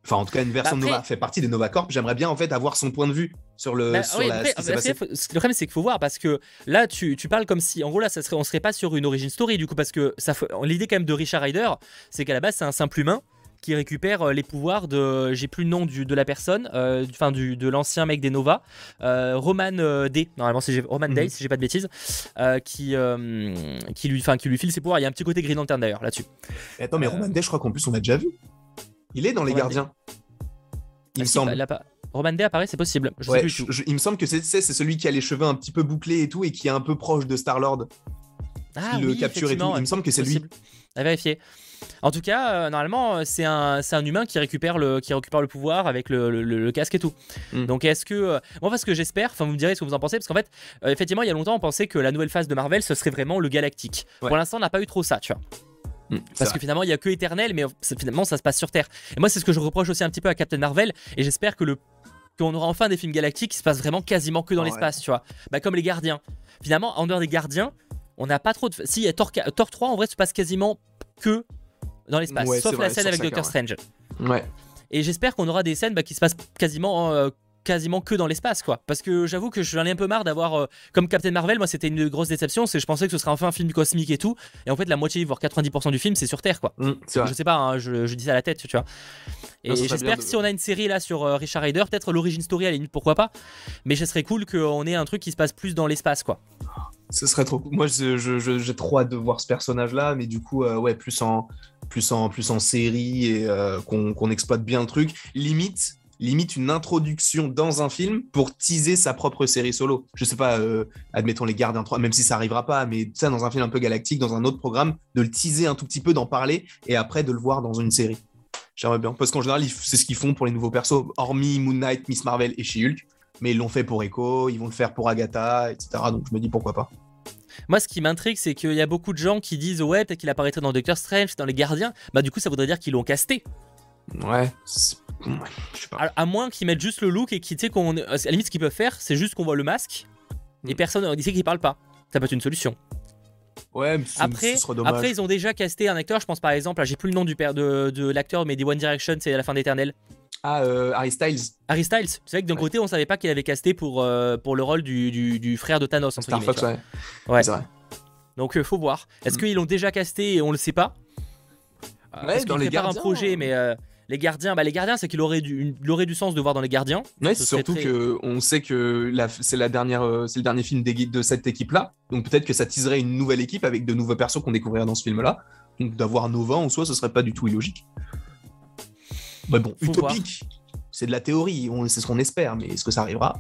enfin en tout cas une version de Nova fait partie des Nova Corp. J'aimerais bien en fait avoir son point de vue sur le Bah, sur oui, la, après, ce qui passé. le problème c'est qu'il faut voir parce que là tu, tu parles comme si en gros là ça serait, on serait pas sur une origin story du coup parce que ça l'idée quand même de Richard Ryder c'est qu'à la base c'est un simple humain qui récupère euh, les pouvoirs de j'ai plus le nom du, de la personne euh, enfin du, de l'ancien mec des Nova euh, Roman euh, Day normalement c'est Roman Mhm. Day si j'ai pas de bêtises euh, qui euh, qui lui enfin qui lui file ses pouvoirs il y a un petit côté Green Lantern d'ailleurs là-dessus attends, mais euh, Roman Day, je crois qu'en plus on l'a déjà vu. Il est dans les Gardiens. Il Ah, me si, semble. bah, là, Roman Day apparaît c'est possible je sais Ouais, plus je- du tout. je- il me semble que c'est celui qui a les cheveux un petit peu bouclés et tout et qui est un peu proche de Star Lord. Ah qui le oui, capture et tout. Il me semble que c'est lui. À vérifier. En tout cas, euh, normalement, euh, c'est un, un humain qui récupère le, qui récupère le pouvoir avec le, le- casque et tout. Mm. Donc, est-ce que. euh, moi, parce que j'espère, enfin, vous me direz ce que vous en pensez, parce qu'en fait, euh, effectivement, il y a longtemps, on pensait que la nouvelle phase de Marvel, ce serait vraiment le galactique. Ouais. Pour l'instant, on n'a pas eu trop ça, tu vois. Hmm, Parce que finalement, il y a que éternel, mais finalement, ça se passe sur Terre. Et moi, c'est ce que je reproche aussi un petit peu à Captain Marvel, et j'espère que le qu'on aura enfin des films galactiques qui se passent vraiment quasiment que dans l'espace, tu vois. Bah, comme les Gardiens. Finalement, en dehors des Gardiens, on n'a pas trop de. Si, il y a Thor, Thor 3, en vrai, se passe quasiment que dans l'espace, Ouais, sauf la vrai, scène avec Doctor Strange. Ouais. Et j'espère qu'on aura des scènes bah, qui se passent quasiment. euh, quasiment que dans l'espace quoi parce que j'avoue que j'en ai un peu marre d'avoir euh, comme Captain Marvel moi c'était une grosse déception c'est je pensais que ce serait enfin un film cosmique et tout et en fait la moitié voire 90% du film c'est sur Terre quoi Mm, vrai. je sais pas, hein, je, je dis ça à la tête, tu vois. Et j'espère de- que si on a une série là sur euh, Richard Ryder, peut-être l'origine story à la limite, pourquoi pas. Mais ce serait cool qu'on ait un truc qui se passe plus dans l'espace, quoi. Ce serait trop cool. Moi, j'ai trop hâte de voir ce personnage-là, mais du coup, euh, ouais, plus en, plus en, plus en série et euh, qu'on qu'on exploite bien le truc. Limite, limite une introduction dans un film pour teaser sa propre série solo. Je sais pas, euh, admettons les Gardiens 3, même si ça arrivera pas, mais ça dans un film un peu galactique, dans un autre programme, de le teaser un tout petit peu, d'en parler et après de le voir dans une série. J'aimerais bien. Parce qu'en général, c'est ce qu'ils font pour les nouveaux persos, hormis Moon Knight, Miss Marvel et She-Hulk. Mais ils l'ont fait pour Echo, ils vont le faire pour Agatha, etc. Donc je me dis pourquoi pas. Moi, ce qui m'intrigue, c'est qu'il y a beaucoup de gens qui disent ouais, peut-être qu'il apparaîtrait dans Doctor Strange, dans les Gardiens. Bah, du coup, ça voudrait dire qu'ils l'ont casté. Ouais, je sais pas. À, à moins qu'ils mettent juste le look et qu'ils, tu sais, qu'on. À la limite, ce qu'ils peuvent faire, c'est juste qu'on voit le masque et Mm. personne ne dit qu'il parle pas. Ça peut être une solution. Ouais, mais Après, ce dommage. après, ils ont déjà casté un acteur. Je pense par exemple, j'ai plus le nom du père de, de l'acteur, mais des One Direction, c'est à la fin d'Éternel. Ah, euh, Harry Styles, Harry Styles. C'est vrai que d'un Ouais. côté, on savait pas qu'il avait casté pour, euh, pour le rôle du, du, du frère de Thanos. Entre Star Fox, ouais. Ouais. C'est vrai. Donc, euh, faut voir. Est-ce Mm. qu'ils l'ont déjà casté et on le sait pas? Euh, Ouais, dans les un projet, hein. mais euh, les gardiens, bah les gardiens, c'est qu'il aurait du, une- il aurait du sens de voir dans les gardiens. Ouais, surtout très- que on sait que la- c'est la dernière, euh, c'est le dernier film des- de cette équipe-là. Donc peut-être que ça teaserait une nouvelle équipe avec de nouveaux persos qu'on découvrirait dans ce film-là. Donc d'avoir Nova en soi, ce serait pas du tout illogique. Mais bon, Faut utopique. C'est de la théorie, c'est ce qu'on espère, mais est-ce que ça arrivera?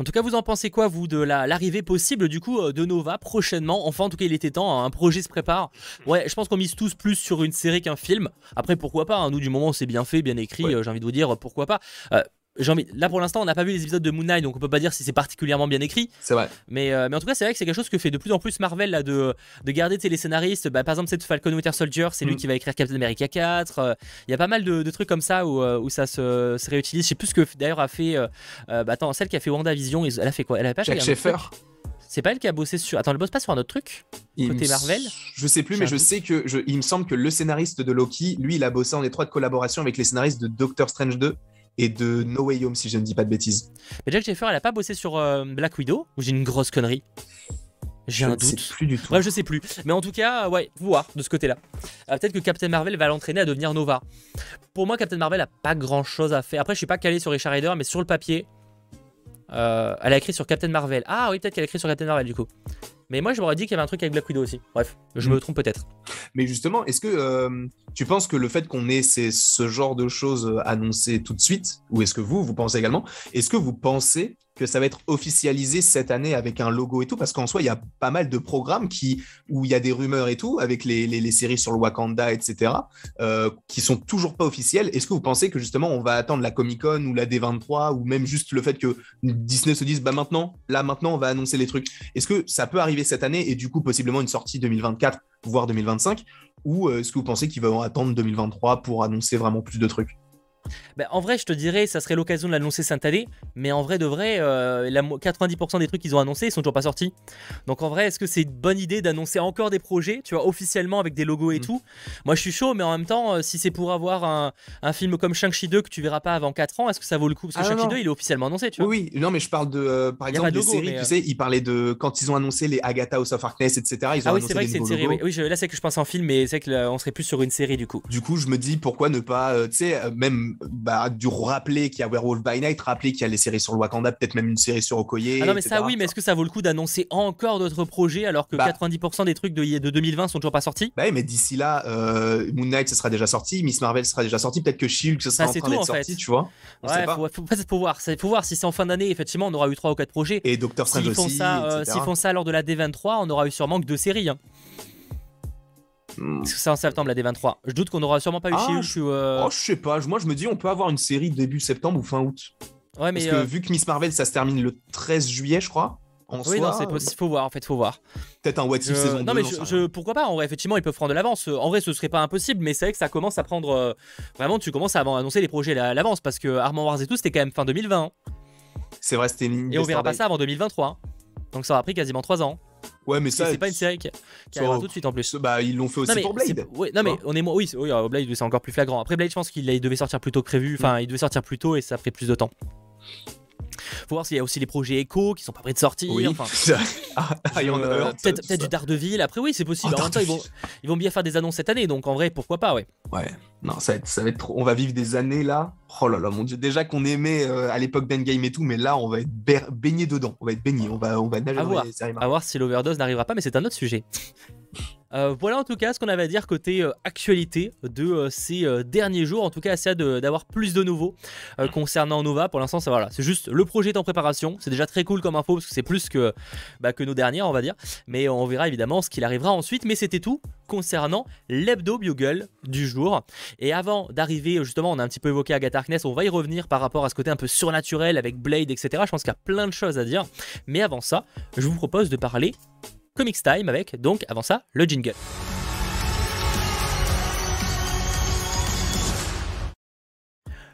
En tout cas, vous en pensez quoi, vous, de la- l'arrivée possible du coup euh, de Nova prochainement? Enfin, en tout cas, il était temps, hein, un projet se prépare. Ouais, je pense qu'on mise tous plus sur une série qu'un film. Après, pourquoi pas hein, Nous, du moment où c'est bien fait, bien écrit, Ouais. euh, j'ai envie de vous dire pourquoi pas. Euh, envie... Là, pour l'instant, on n'a pas vu les épisodes de Moon Knight, donc on peut pas dire si c'est particulièrement bien écrit. C'est vrai. Mais, euh, mais en tout cas, c'est vrai que c'est quelque chose que fait de plus en plus Marvel là, de, de garder les scénaristes. Bah, par exemple, c'est Falcon Winter Soldier, c'est lui Mm. qui va écrire Captain America 4. euh, Il y a pas mal de, de trucs comme ça où, euh, où ça se, se réutilise. Je sais plus ce que d'ailleurs a fait. euh, bah, attends, celle qui a fait WandaVision, elle a fait quoi? Elle a pas Jack truc? C'est pas elle qui a bossé sur. Attends, elle bosse pas sur un autre truc? Il Côté Marvel? Je sais plus, mais je doute. sais que je- il me semble que le scénariste de Loki, lui, il a bossé en étroite collaboration avec les scénaristes de Doctor Strange 2 et de No Way Home, si je ne dis pas de bêtises. Mais Jack Schaeffer, elle a pas bossé sur euh, Black Widow Ou j'ai une grosse connerie? J'ai Je un ne sais doute. plus du tout. Bref, je sais plus. Mais en tout cas, euh, ouais, voir de ce côté-là. Euh, Peut-être que Captain Marvel va l'entraîner à devenir Nova. Pour moi, Captain Marvel a pas grand-chose à faire. Après, je suis pas calé sur Richard Rider, mais sur le papier, euh, elle a écrit sur Captain Marvel. Ah oui, peut-être qu'elle a écrit sur Captain Marvel du coup. Mais moi, je m'aurais dit qu'il y avait un truc avec Black Widow aussi. Bref, je Mm. me trompe peut-être. Mais justement, est-ce que euh, tu penses que le fait qu'on ait ces- ce genre de choses euh, annoncées tout de suite, ou est-ce que vous, vous pensez également, est-ce que vous pensez que ça va être officialisé cette année avec un logo et tout? Parce qu'en soi, il y a pas mal de programmes qui, où il y a des rumeurs et tout, avec les, les- les séries sur le Wakanda, etc., euh, qui sont toujours pas officielles. Est-ce que vous pensez que justement, on va attendre la Comic-Con ou la D23, ou même juste le fait que Disney se dise, bah maintenant, là maintenant, on va annoncer les trucs? Est-ce que ça peut arriver cette année et du coup, possiblement une sortie 2024, voire 2025 ou euh, est-ce que vous pensez qu'ils vont attendre 2023 pour annoncer vraiment plus de trucs? Ben, en vrai, je te dirais, ça serait l'occasion de l'annoncer cette année. Mais en vrai, de vrai, euh, la mo- 90% des trucs qu'ils ont annoncés, ils sont toujours pas sortis. Donc en vrai, est-ce que c'est une bonne idée d'annoncer encore des projets, tu vois, officiellement avec des logos et Mm. tout? Moi, je suis chaud, mais en même temps, euh, si c'est pour avoir un, un film comme Shang-Chi 2 que tu verras pas avant 4 ans, est-ce que ça vaut le coup? Parce que Ah, Shang-Chi non. 2, il est officiellement annoncé, tu vois. Oui, oui, non, mais je parle de, euh, par exemple, de des logo, séries, mais, tu euh, sais, ils parlaient de, quand ils ont annoncé les Agatha House of Harkness, etc., ils ont Ah oui, c'est vrai des que c'est une série. logos. Oui, Oui, je- là, c'est que je pense en film, mais c'est que là, on serait plus sur une série du coup. Du coup, je me dis pourquoi ne pas, euh, tu sais, euh, même bah, du rappeler qu'il y a Werewolf by Night, rappeler qu'il y a les séries sur le Wakanda, peut-être même une série sur Okoye. Ah non, mais etc. ça, oui, mais est-ce que ça vaut le coup d'annoncer encore d'autres projets alors que Bah. 90% des trucs de, de 2020 sont toujours pas sortis? Bah oui, mais d'ici là, euh, Moon Knight, ce sera déjà sorti, Miss Marvel, sera déjà sorti, peut-être que Shield, ce sera Bah, en train d'être fait. sorti, tu vois. On sait Ouais, pas. faut, faut, faut- faut voir. Faut voir si c'est en fin d'année, effectivement, on aura eu 3 ou 4 projets. Et Doctor Strange S'ils font, aussi, ça, euh, s'ils font ça lors de la D23, on aura eu sûrement que deux séries. hein. Hmm. C'est en septembre la D23. Je doute qu'on aura sûrement pas eu Ah, je- ou, euh, Oh, je sais pas, moi je me dis on peut avoir une série début septembre ou fin août. Ouais, mais. Parce que euh, vu que Miss Marvel ça se termine le 13 juillet, je crois. En Oui, soi, non, c'est possible. Faut voir, en fait, faut voir. peut-être un What If saison 2. non, mais j'en je, pourquoi pas? En vrai, effectivement, ils peuvent prendre de l'avance. En vrai, ce serait pas impossible, mais c'est vrai que ça commence à prendre. euh, Vraiment, tu commences à annoncer les projets à l'avance parce que Armand Wars et tout, c'était quand même fin 2020. hein. C'est vrai, c'était une Et on verra pas ça avant 2023. hein. Donc ça aura pris quasiment 3 ans. Ouais, mais ça. c'est pas une série qui, qui arrivera tout de suite en plus. Bah, ils l'ont fait aussi Non mais, pour Blade. ouais, non mais on est mo- oui, oui, Blade c'est encore plus flagrant. Après Blade je pense qu'il il devait sortir plus tôt que prévu, enfin il devait sortir plus tôt et ça ferait plus de temps. Faut voir s'il y a aussi les projets Echo qui sont pas prêts de sortir. Oui. enfin, Ah, Iron euh, peut-être du Daredevil. Après oui c'est possible. Oh, en même temps ils vont, Daredevil. ils vont bien faire des annonces cette année donc en vrai pourquoi pas ouais. Ouais, non, ça va, être, ça va être trop. On va vivre des années là. Oh là là, mon dieu. Déjà qu'on aimait euh, à l'époque d'Endgame et tout, mais là, on va être baigné dedans. On va être baigné. On va, on va nager À dans voir. les séries À Marvel. voir si l'overdose n'arrivera pas mais c'est un autre sujet. Euh, voilà en tout cas ce qu'on avait à dire côté euh, actualité de euh, ces derniers jours. En tout cas, assez d'avoir plus de nouveaux concernant Nova. Pour l'instant, c'est juste le projet est en préparation. C'est déjà très cool comme info parce que c'est plus que, bah, que nos dernières, on va dire. Mais on verra évidemment ce qu'il arrivera ensuite. Mais c'était tout concernant l'hebdo bugle du jour. Et avant d'arriver, justement, on a un petit peu évoqué Agatha Harkness. On va y revenir par rapport à ce côté un peu surnaturel avec Blade, etc. Je pense qu'il y a plein de choses à dire. Mais avant ça, je vous propose de parler Comics Time avec, donc avant ça, le jingle.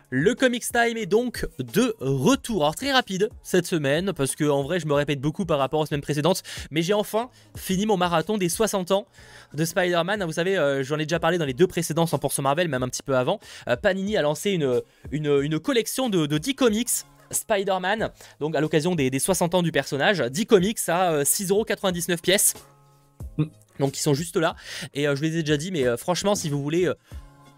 Le Comics Time est donc de retour. Alors très rapide cette semaine, parce que en vrai je me répète beaucoup par rapport aux semaines précédentes, mais j'ai enfin fini mon marathon des 60 ans de Spider-Man. Vous savez, euh, j'en ai déjà parlé dans les deux précédents 100% Marvel, même un petit peu avant. Euh, Panini a lancé une, collection de 10 comics Spider-Man, donc à l'occasion des, des 60 ans du personnage. 10 comics à euh, 6,99€ pièces. Mm. Donc ils sont juste là. Et euh, je les ai déjà dit, mais euh, franchement, si vous voulez euh,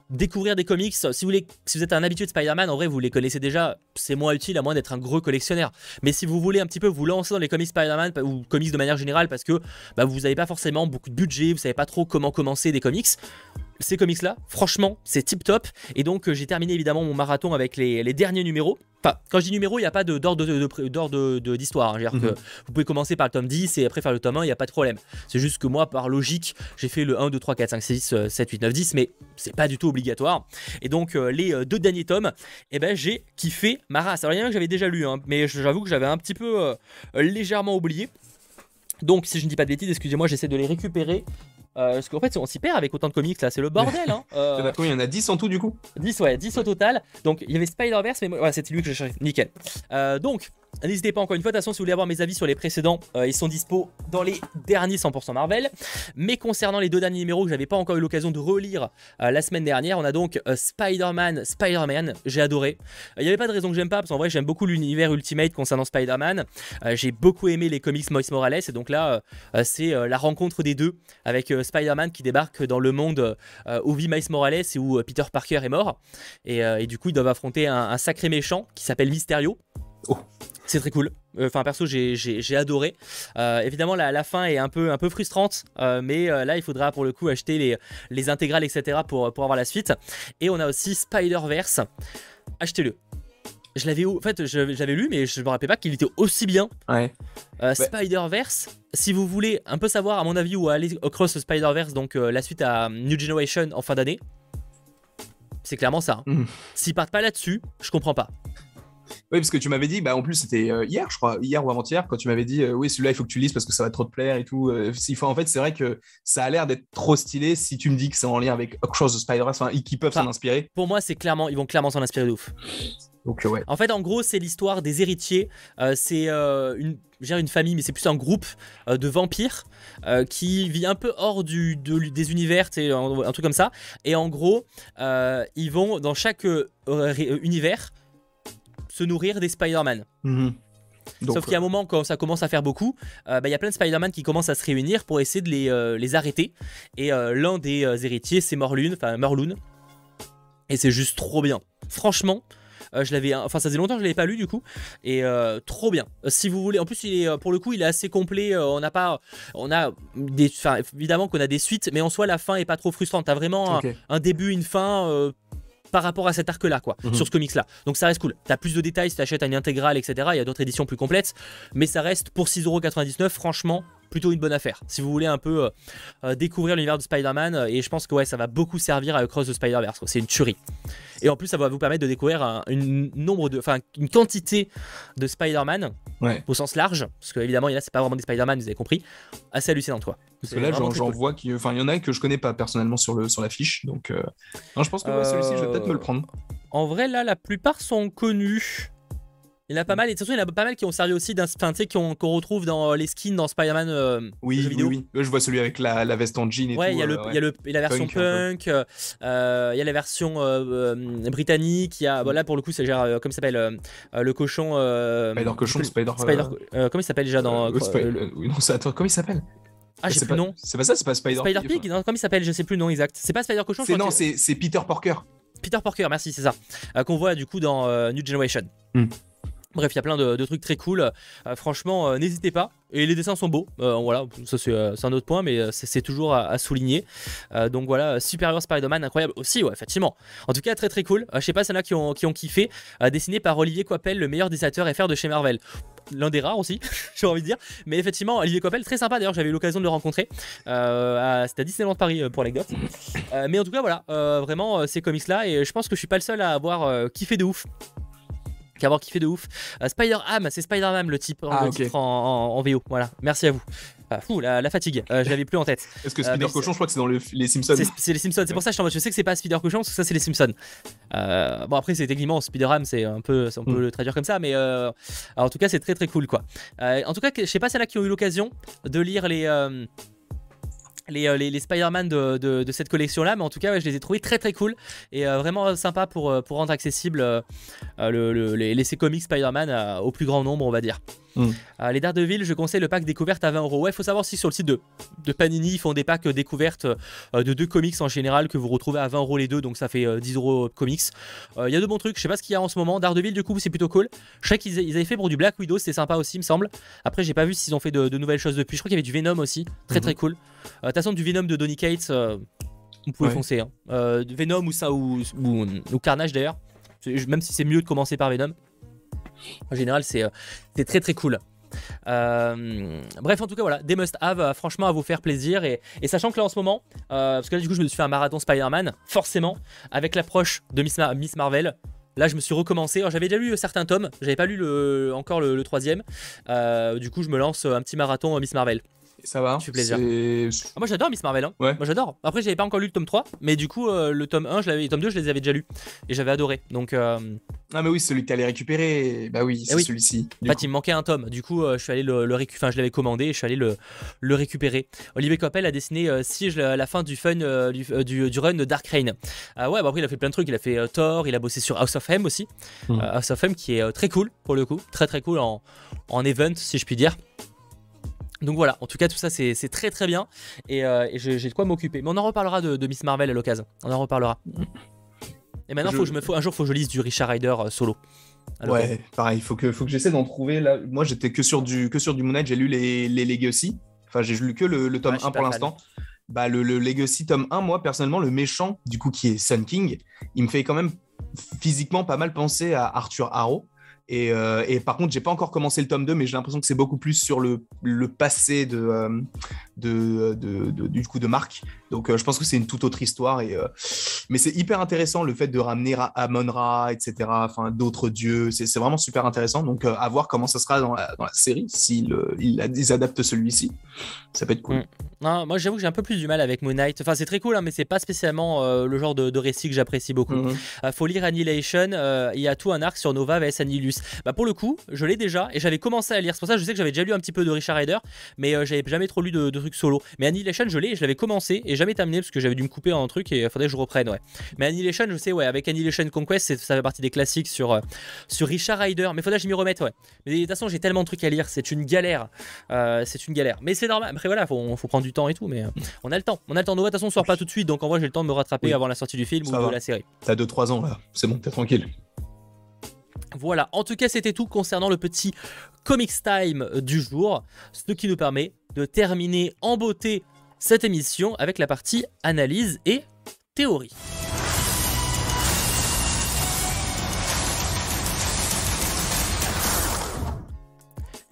découvrir des comics, si vous, voulez, si vous êtes un habitué de Spider-Man, en vrai, vous les connaissez déjà, c'est moins utile à moins d'être un gros collectionneur. Mais si vous voulez un petit peu vous lancer dans les comics Spider-Man ou comics de manière générale, parce que bah, vous n'avez pas forcément beaucoup de budget, vous savez pas trop comment commencer des comics, ces comics là, franchement, c'est tip top. Et donc, euh, j'ai terminé évidemment mon marathon avec les, les derniers numéros. Enfin, quand je dis numéro, il n'y a pas d'ordre de- de- de- de- d'histoire. hein. Que Mhm. vous pouvez commencer par le tome 10 et après faire le tome 1, il n'y a pas de problème. C'est juste que moi, par logique, j'ai fait le 1, 2, 3, 4, 5, 6, euh, 7, 8, 9, 10, mais c'est pas du tout obligatoire. Et donc, euh, les euh, deux derniers tomes, eh ben, j'ai kiffé ma race. Alors, il y en a un que j'avais déjà lu, hein, mais j'avoue que j'avais un petit peu euh, légèrement oublié. Donc, si je ne dis pas de bêtises, excusez-moi, j'essaie de les récupérer. Euh, parce qu'en fait, on s'y perd avec autant de comics là, c'est le bordel. Hein. Euh, Il y en a combien? Il y en a 10 en tout du coup? 10, ouais, 10 au total. Donc, il y avait Spider-Verse, mais ouais, c'était lui que je cherchais. Nickel. Euh, donc, n'hésitez pas encore une fois. De toute façon, si vous voulez avoir mes avis sur les précédents, euh, ils sont dispo dans les derniers 100% Marvel. Mais concernant les deux derniers numéros que j'avais pas encore eu l'occasion de relire euh, la semaine dernière, on a donc euh, Spider-Man, Spider-Man. J'ai adoré. Il n'y avait pas de raison que j'aime pas, parce qu'en vrai, j'aime beaucoup l'univers Ultimate concernant Spider-Man. J'ai beaucoup aimé les comics Miles Morales, et donc là, c'est la rencontre des deux avec Spider-Man qui débarque dans le monde où vit Miles Morales et où Peter Parker est mort. Et, et du coup, ils doivent affronter un, un sacré méchant qui s'appelle Mysterio. Oh. C'est très cool. Euh, Enfin, perso, j'ai- adoré. Euh, évidemment, la, la fin est un peu, un peu frustrante, euh, mais euh, là, il faudra pour le coup acheter les, les intégrales, etc. Pour, pour avoir la suite. Et on a aussi Spider-Verse. Achetez-le. Je l'avais en fait, l'avais lu, mais je me rappelais pas qu'il était aussi bien. Ouais. Ouais. Spider-Verse, si vous voulez un peu savoir, à mon avis, où aller across Spider-Verse, donc la suite à New Generation en fin d'année, c'est clairement ça. hein. Mhm. S'ils partent pas là-dessus, je comprends pas. Oui, parce que tu m'avais dit, bah en plus c'était euh, hier, je crois, hier ou avant-hier, quand tu m'avais dit, euh, oui, celui-là il faut que tu lises parce que ça va trop te plaire et tout. Euh, s'il faut, en fait, c'est vrai que ça a l'air d'être trop stylé si tu me dis que c'est en lien avec Across the Spider-Verse, enfin, qui peuvent Enfin, s'en inspirer. Pour moi, c'est clairement, ils vont clairement s'en inspirer de ouf. Donc, euh, ouais. En fait, en gros, c'est l'histoire des héritiers. Euh, c'est euh, une, une famille, mais c'est plus un groupe euh, de vampires euh, qui vit un peu hors du, de- des univers, un, un truc comme ça. Et en gros, euh, ils vont dans chaque euh, euh, univers se nourrir des Spider-Man. Mhm. Donc, Sauf qu'il y a un moment, quand ça commence à faire beaucoup, euh, bah, il y a plein de Spider-Man qui commencent à se réunir pour essayer de les, euh, les arrêter. Et euh, l'un des héritiers, c'est Morlun, enfin Morlun. Et c'est juste trop bien. Franchement, je l'avais, enfin ça faisait longtemps que je l'avais pas lu du coup, et trop bien. Si vous voulez, en plus il est, pour le coup, il est assez complet. on n'a pas, on a des, évidemment qu'on a des suites, mais en soi la fin est pas trop frustrante. T'as vraiment un- début, une fin par rapport à cet arc-là, quoi, Mhm. sur ce comics-là. Donc ça reste cool. T'as plus de détails si t'achètes une intégrale, etc. Il y a d'autres éditions plus complètes, mais ça reste pour 6,99€, franchement, plutôt une bonne affaire. Si vous voulez un peu euh, euh, découvrir l'univers de Spider-Man, euh, et je pense que ouais, ça va beaucoup servir à Across the Spider-Verse. C'est une tuerie. Et en plus, ça va vous permettre de découvrir un, une nombre de, enfin, une quantité de Spider-Man Ouais. au sens large, parce que évidemment, a, c'est pas vraiment des Spider-Man, vous avez compris, assez hallucinante, quoi. Parce que là, j'en très j'en cool. vois qui. Enfin, il y en a que je connais pas personnellement sur, le, sur la fiche. Donc, euh, non, je pense que ouais, celui-ci, je vais peut-être me le prendre. En vrai, là, la plupart sont connus. Il y en a pas mal, et de toute façon, il y en a pas mal qui ont servi aussi d'un. Enfin, tu sais, qu'on retrouve dans les skins dans Spider-Man. euh, Oui, je vois celui avec la, la veste en jean et Ouais, tout. il y, a le, euh, il y a le- il y a la version Punk, un punk, euh, euh, il y a la version euh, euh, britannique, il y a. Bon, là, pour le coup, c'est genre, euh, comment il s'appelle euh, euh, Le cochon. euh, Spider Cochon, Spider. Spider. euh, comment il s'appelle déjà dans. euh, euh, euh, oui, non, attends, comment il s'appelle? Ah, j'ai plus nom. C'est pas ça, c'est pas Spider. Spider Pig Non, comment il s'appelle? Je sais plus le nom exact. C'est pas Spider Cochon C'est non, c'est Peter Porker. Peter Parker, merci, c'est ça. Euh, Qu'on voit du coup dans euh, New Generation. Bref, il y a plein de, trucs très cool. Euh, franchement, euh, n'hésitez pas. Et les dessins sont beaux. Euh, voilà, ça c'est un autre point, mais c'est toujours à, souligner. Donc voilà, Superior Spider-Man, incroyable aussi, ouais, effectivement. En tout cas, très très cool. Je sais pas, s'il y en a qui ont, qui ont kiffé. Dessiné par Olivier Coppel, le meilleur dessinateur FR de chez Marvel. L'un des rares aussi, j'ai envie de dire. Mais effectivement, Olivier Coppel, très sympa d'ailleurs, j'avais eu l'occasion de le rencontrer. C'était à Disneyland Paris pour l'anecdote. Euh, mais en tout cas, voilà, vraiment ces comics-là. Et je pense que je suis pas le seul à avoir kiffé de ouf. Qu'à avoir kiffé de ouf. Euh, Spider-Ham, c'est Spider-Man le type Ah, le ok. titre en, en- en VO. Voilà, merci à vous. Ah, fou, la, la fatigue, Euh, je l'avais plus en tête. Est-ce que Euh, Spider mais Cochon, je crois que c'est dans le- les Simpsons. C'est les Simpsons, c'est pour ça que je, suis en mode, je sais que c'est pas Spider Cochon, parce que ça c'est les Simpsons. Euh, bon après c'est techniquement Spider-Ham, c'est un peu, on peut Mm. le traduire comme ça, mais euh, en tout cas c'est très très cool quoi. Euh, en tout cas, je sais pas celles-là qui ont eu l'occasion de lire les... euh, les, Spider-Man de, cette collection là mais en tout cas je les ai trouvés très très cool et euh, vraiment sympa pour, euh, rendre accessible le, le- les, les- comics Spider-Man au plus grand nombre on va dire Mm. Euh, les Daredevil je conseille le pack découverte à 20 euros ouais faut savoir si sur le site de, de Panini ils font des packs euh, découvertes euh, de deux comics en général que vous retrouvez à 20 euros les deux, donc ça fait euh, 10 euros comics. Il y a de bons trucs, je sais pas ce qu'il y a en ce moment. Daredevil, du coup, c'est plutôt cool. Je sais qu'ils ils avaient fait pour du Black Widow, c'était sympa aussi, il me semble. Après, j'ai pas vu s'ils ont fait de, de nouvelles choses depuis. Je crois qu'il y avait du Venom aussi, très Mhm. très cool. De toute façon, du Venom de Donny Cates, vous pouvez Ouais. foncer. hein. Venom ou ça ou, ou, ou Carnage d'ailleurs, même si c'est mieux de commencer par Venom. En général, c'est euh, c'est très très cool. Euh, bref, en tout cas, voilà, des must-have, euh, franchement, à vous faire plaisir. Et, sachant que là, en ce moment, parce que là, du coup, je me suis fait un marathon Spider-Man, forcément, avec l'approche de Miss, Ma- Miss Marvel. Là, je me suis recommencé. J'avais déjà lu certains tomes, j'avais pas lu encore le, troisième. Du coup, je me lance un petit marathon Miss Marvel. Ça va. Fait plaisir. C'est- Ah, moi, j'adore Miss Marvel. Hein. Ouais. Moi, j'adore. Après, j'avais pas encore lu le tome 3, mais du coup, euh, le tome 1, je l'avais, le tome 2, je les avais déjà lus. Et j'avais adoré. Donc, euh, Ah, mais oui, celui que t'allais récupérer. Bah oui, c'est Eh oui. celui-ci. En fait, coup. il me manquait un tome. Du coup, euh, je suis allé le, le récu- Enfin, je l'avais commandé et je suis allé le, le récupérer. Olivier Coppel a dessiné euh, Siege la, la fin du fun euh, du, euh, du, du run de Dark Reign. Ah ouais, bah après, il a fait plein de trucs. Il a fait euh, Thor, il a bossé sur House of M aussi. Euh, House of M qui est euh, très cool pour le coup. Très très cool en, en event, si je puis dire. Donc voilà, en tout cas, tout ça c'est très très bien et, euh, et j'ai de quoi m'occuper. Mais on en reparlera de, de Miss Marvel à l'occasion. On en reparlera. Et maintenant, Je- faut que je me, faut, un jour, faut que je lise du Richard Rider euh, solo. L'occasion. Ouais, pareil, faut que, faut que j'essaie d'en trouver. Là, moi, j'étais que sur du, que sur du Moon Knight, j'ai lu les, les Legacy. Enfin, j'ai lu que le, le tome Ouais, je suis 1 pour l'instant. Bah, le, le Legacy tome 1, moi, personnellement, le méchant, du coup, qui est Sun King, il me fait quand même physiquement pas mal penser à Arthur Harrow. Et, euh, et par contre, j'ai pas encore commencé le tome 2, mais j'ai l'impression que c'est beaucoup plus sur le, passé euh, du coup de Marc. Donc euh, je pense que c'est une toute autre histoire. Et, euh, mais c'est hyper intéressant le fait de ramener Ra- Amon-Ra, etc. Enfin, d'autres dieux. C'est vraiment super intéressant. Donc euh, à voir comment ça sera dans la, dans la série, s'ils ils, ils adaptent celui-ci. Ça peut être cool. Mm. Non, moi j'avoue que j'ai un peu plus du mal avec Moon Knight. Enfin, c'est très cool, hein, mais c'est pas spécialement le genre de, de récit que j'apprécie beaucoup. Euh, faut lire Annihilation. Il y a tout un arc sur Nova vs Annihilus. Bah pour le coup, je l'ai déjà et j'avais commencé à lire. C'est pour ça que je sais que j'avais déjà lu un petit peu de Richard Rider, mais j'avais jamais trop lu de, de trucs solo. Mais Annihilation, je l'ai, et je l'avais commencé et jamais terminé parce que j'avais dû me couper en un truc et il faudrait que je reprenne. Ouais. Mais Annihilation, je sais, ouais, avec Annihilation Conquest, ça fait partie des classiques sur euh, sur Richard Rider. Mais faudrait que je m'y remette, ouais. Mais de toute façon, j'ai tellement de trucs à lire, c'est une galère. Euh, c'est une galère. Mais c'est normal. Après voilà, faut, faut prendre du temps et tout, mais euh, on a le temps. On a le temps. De toute façon, on sort pas tout de suite, donc en vrai, j'ai le temps de me rattraper Oui. avant la sortie du film Ça ou va. de la série. T'as 2-3 ans là, c'est bon, t'es tranquille. Voilà, en tout cas c'était tout concernant le petit Comics Time du jour, ce qui nous permet de terminer en beauté cette émission avec la partie analyse et théorie.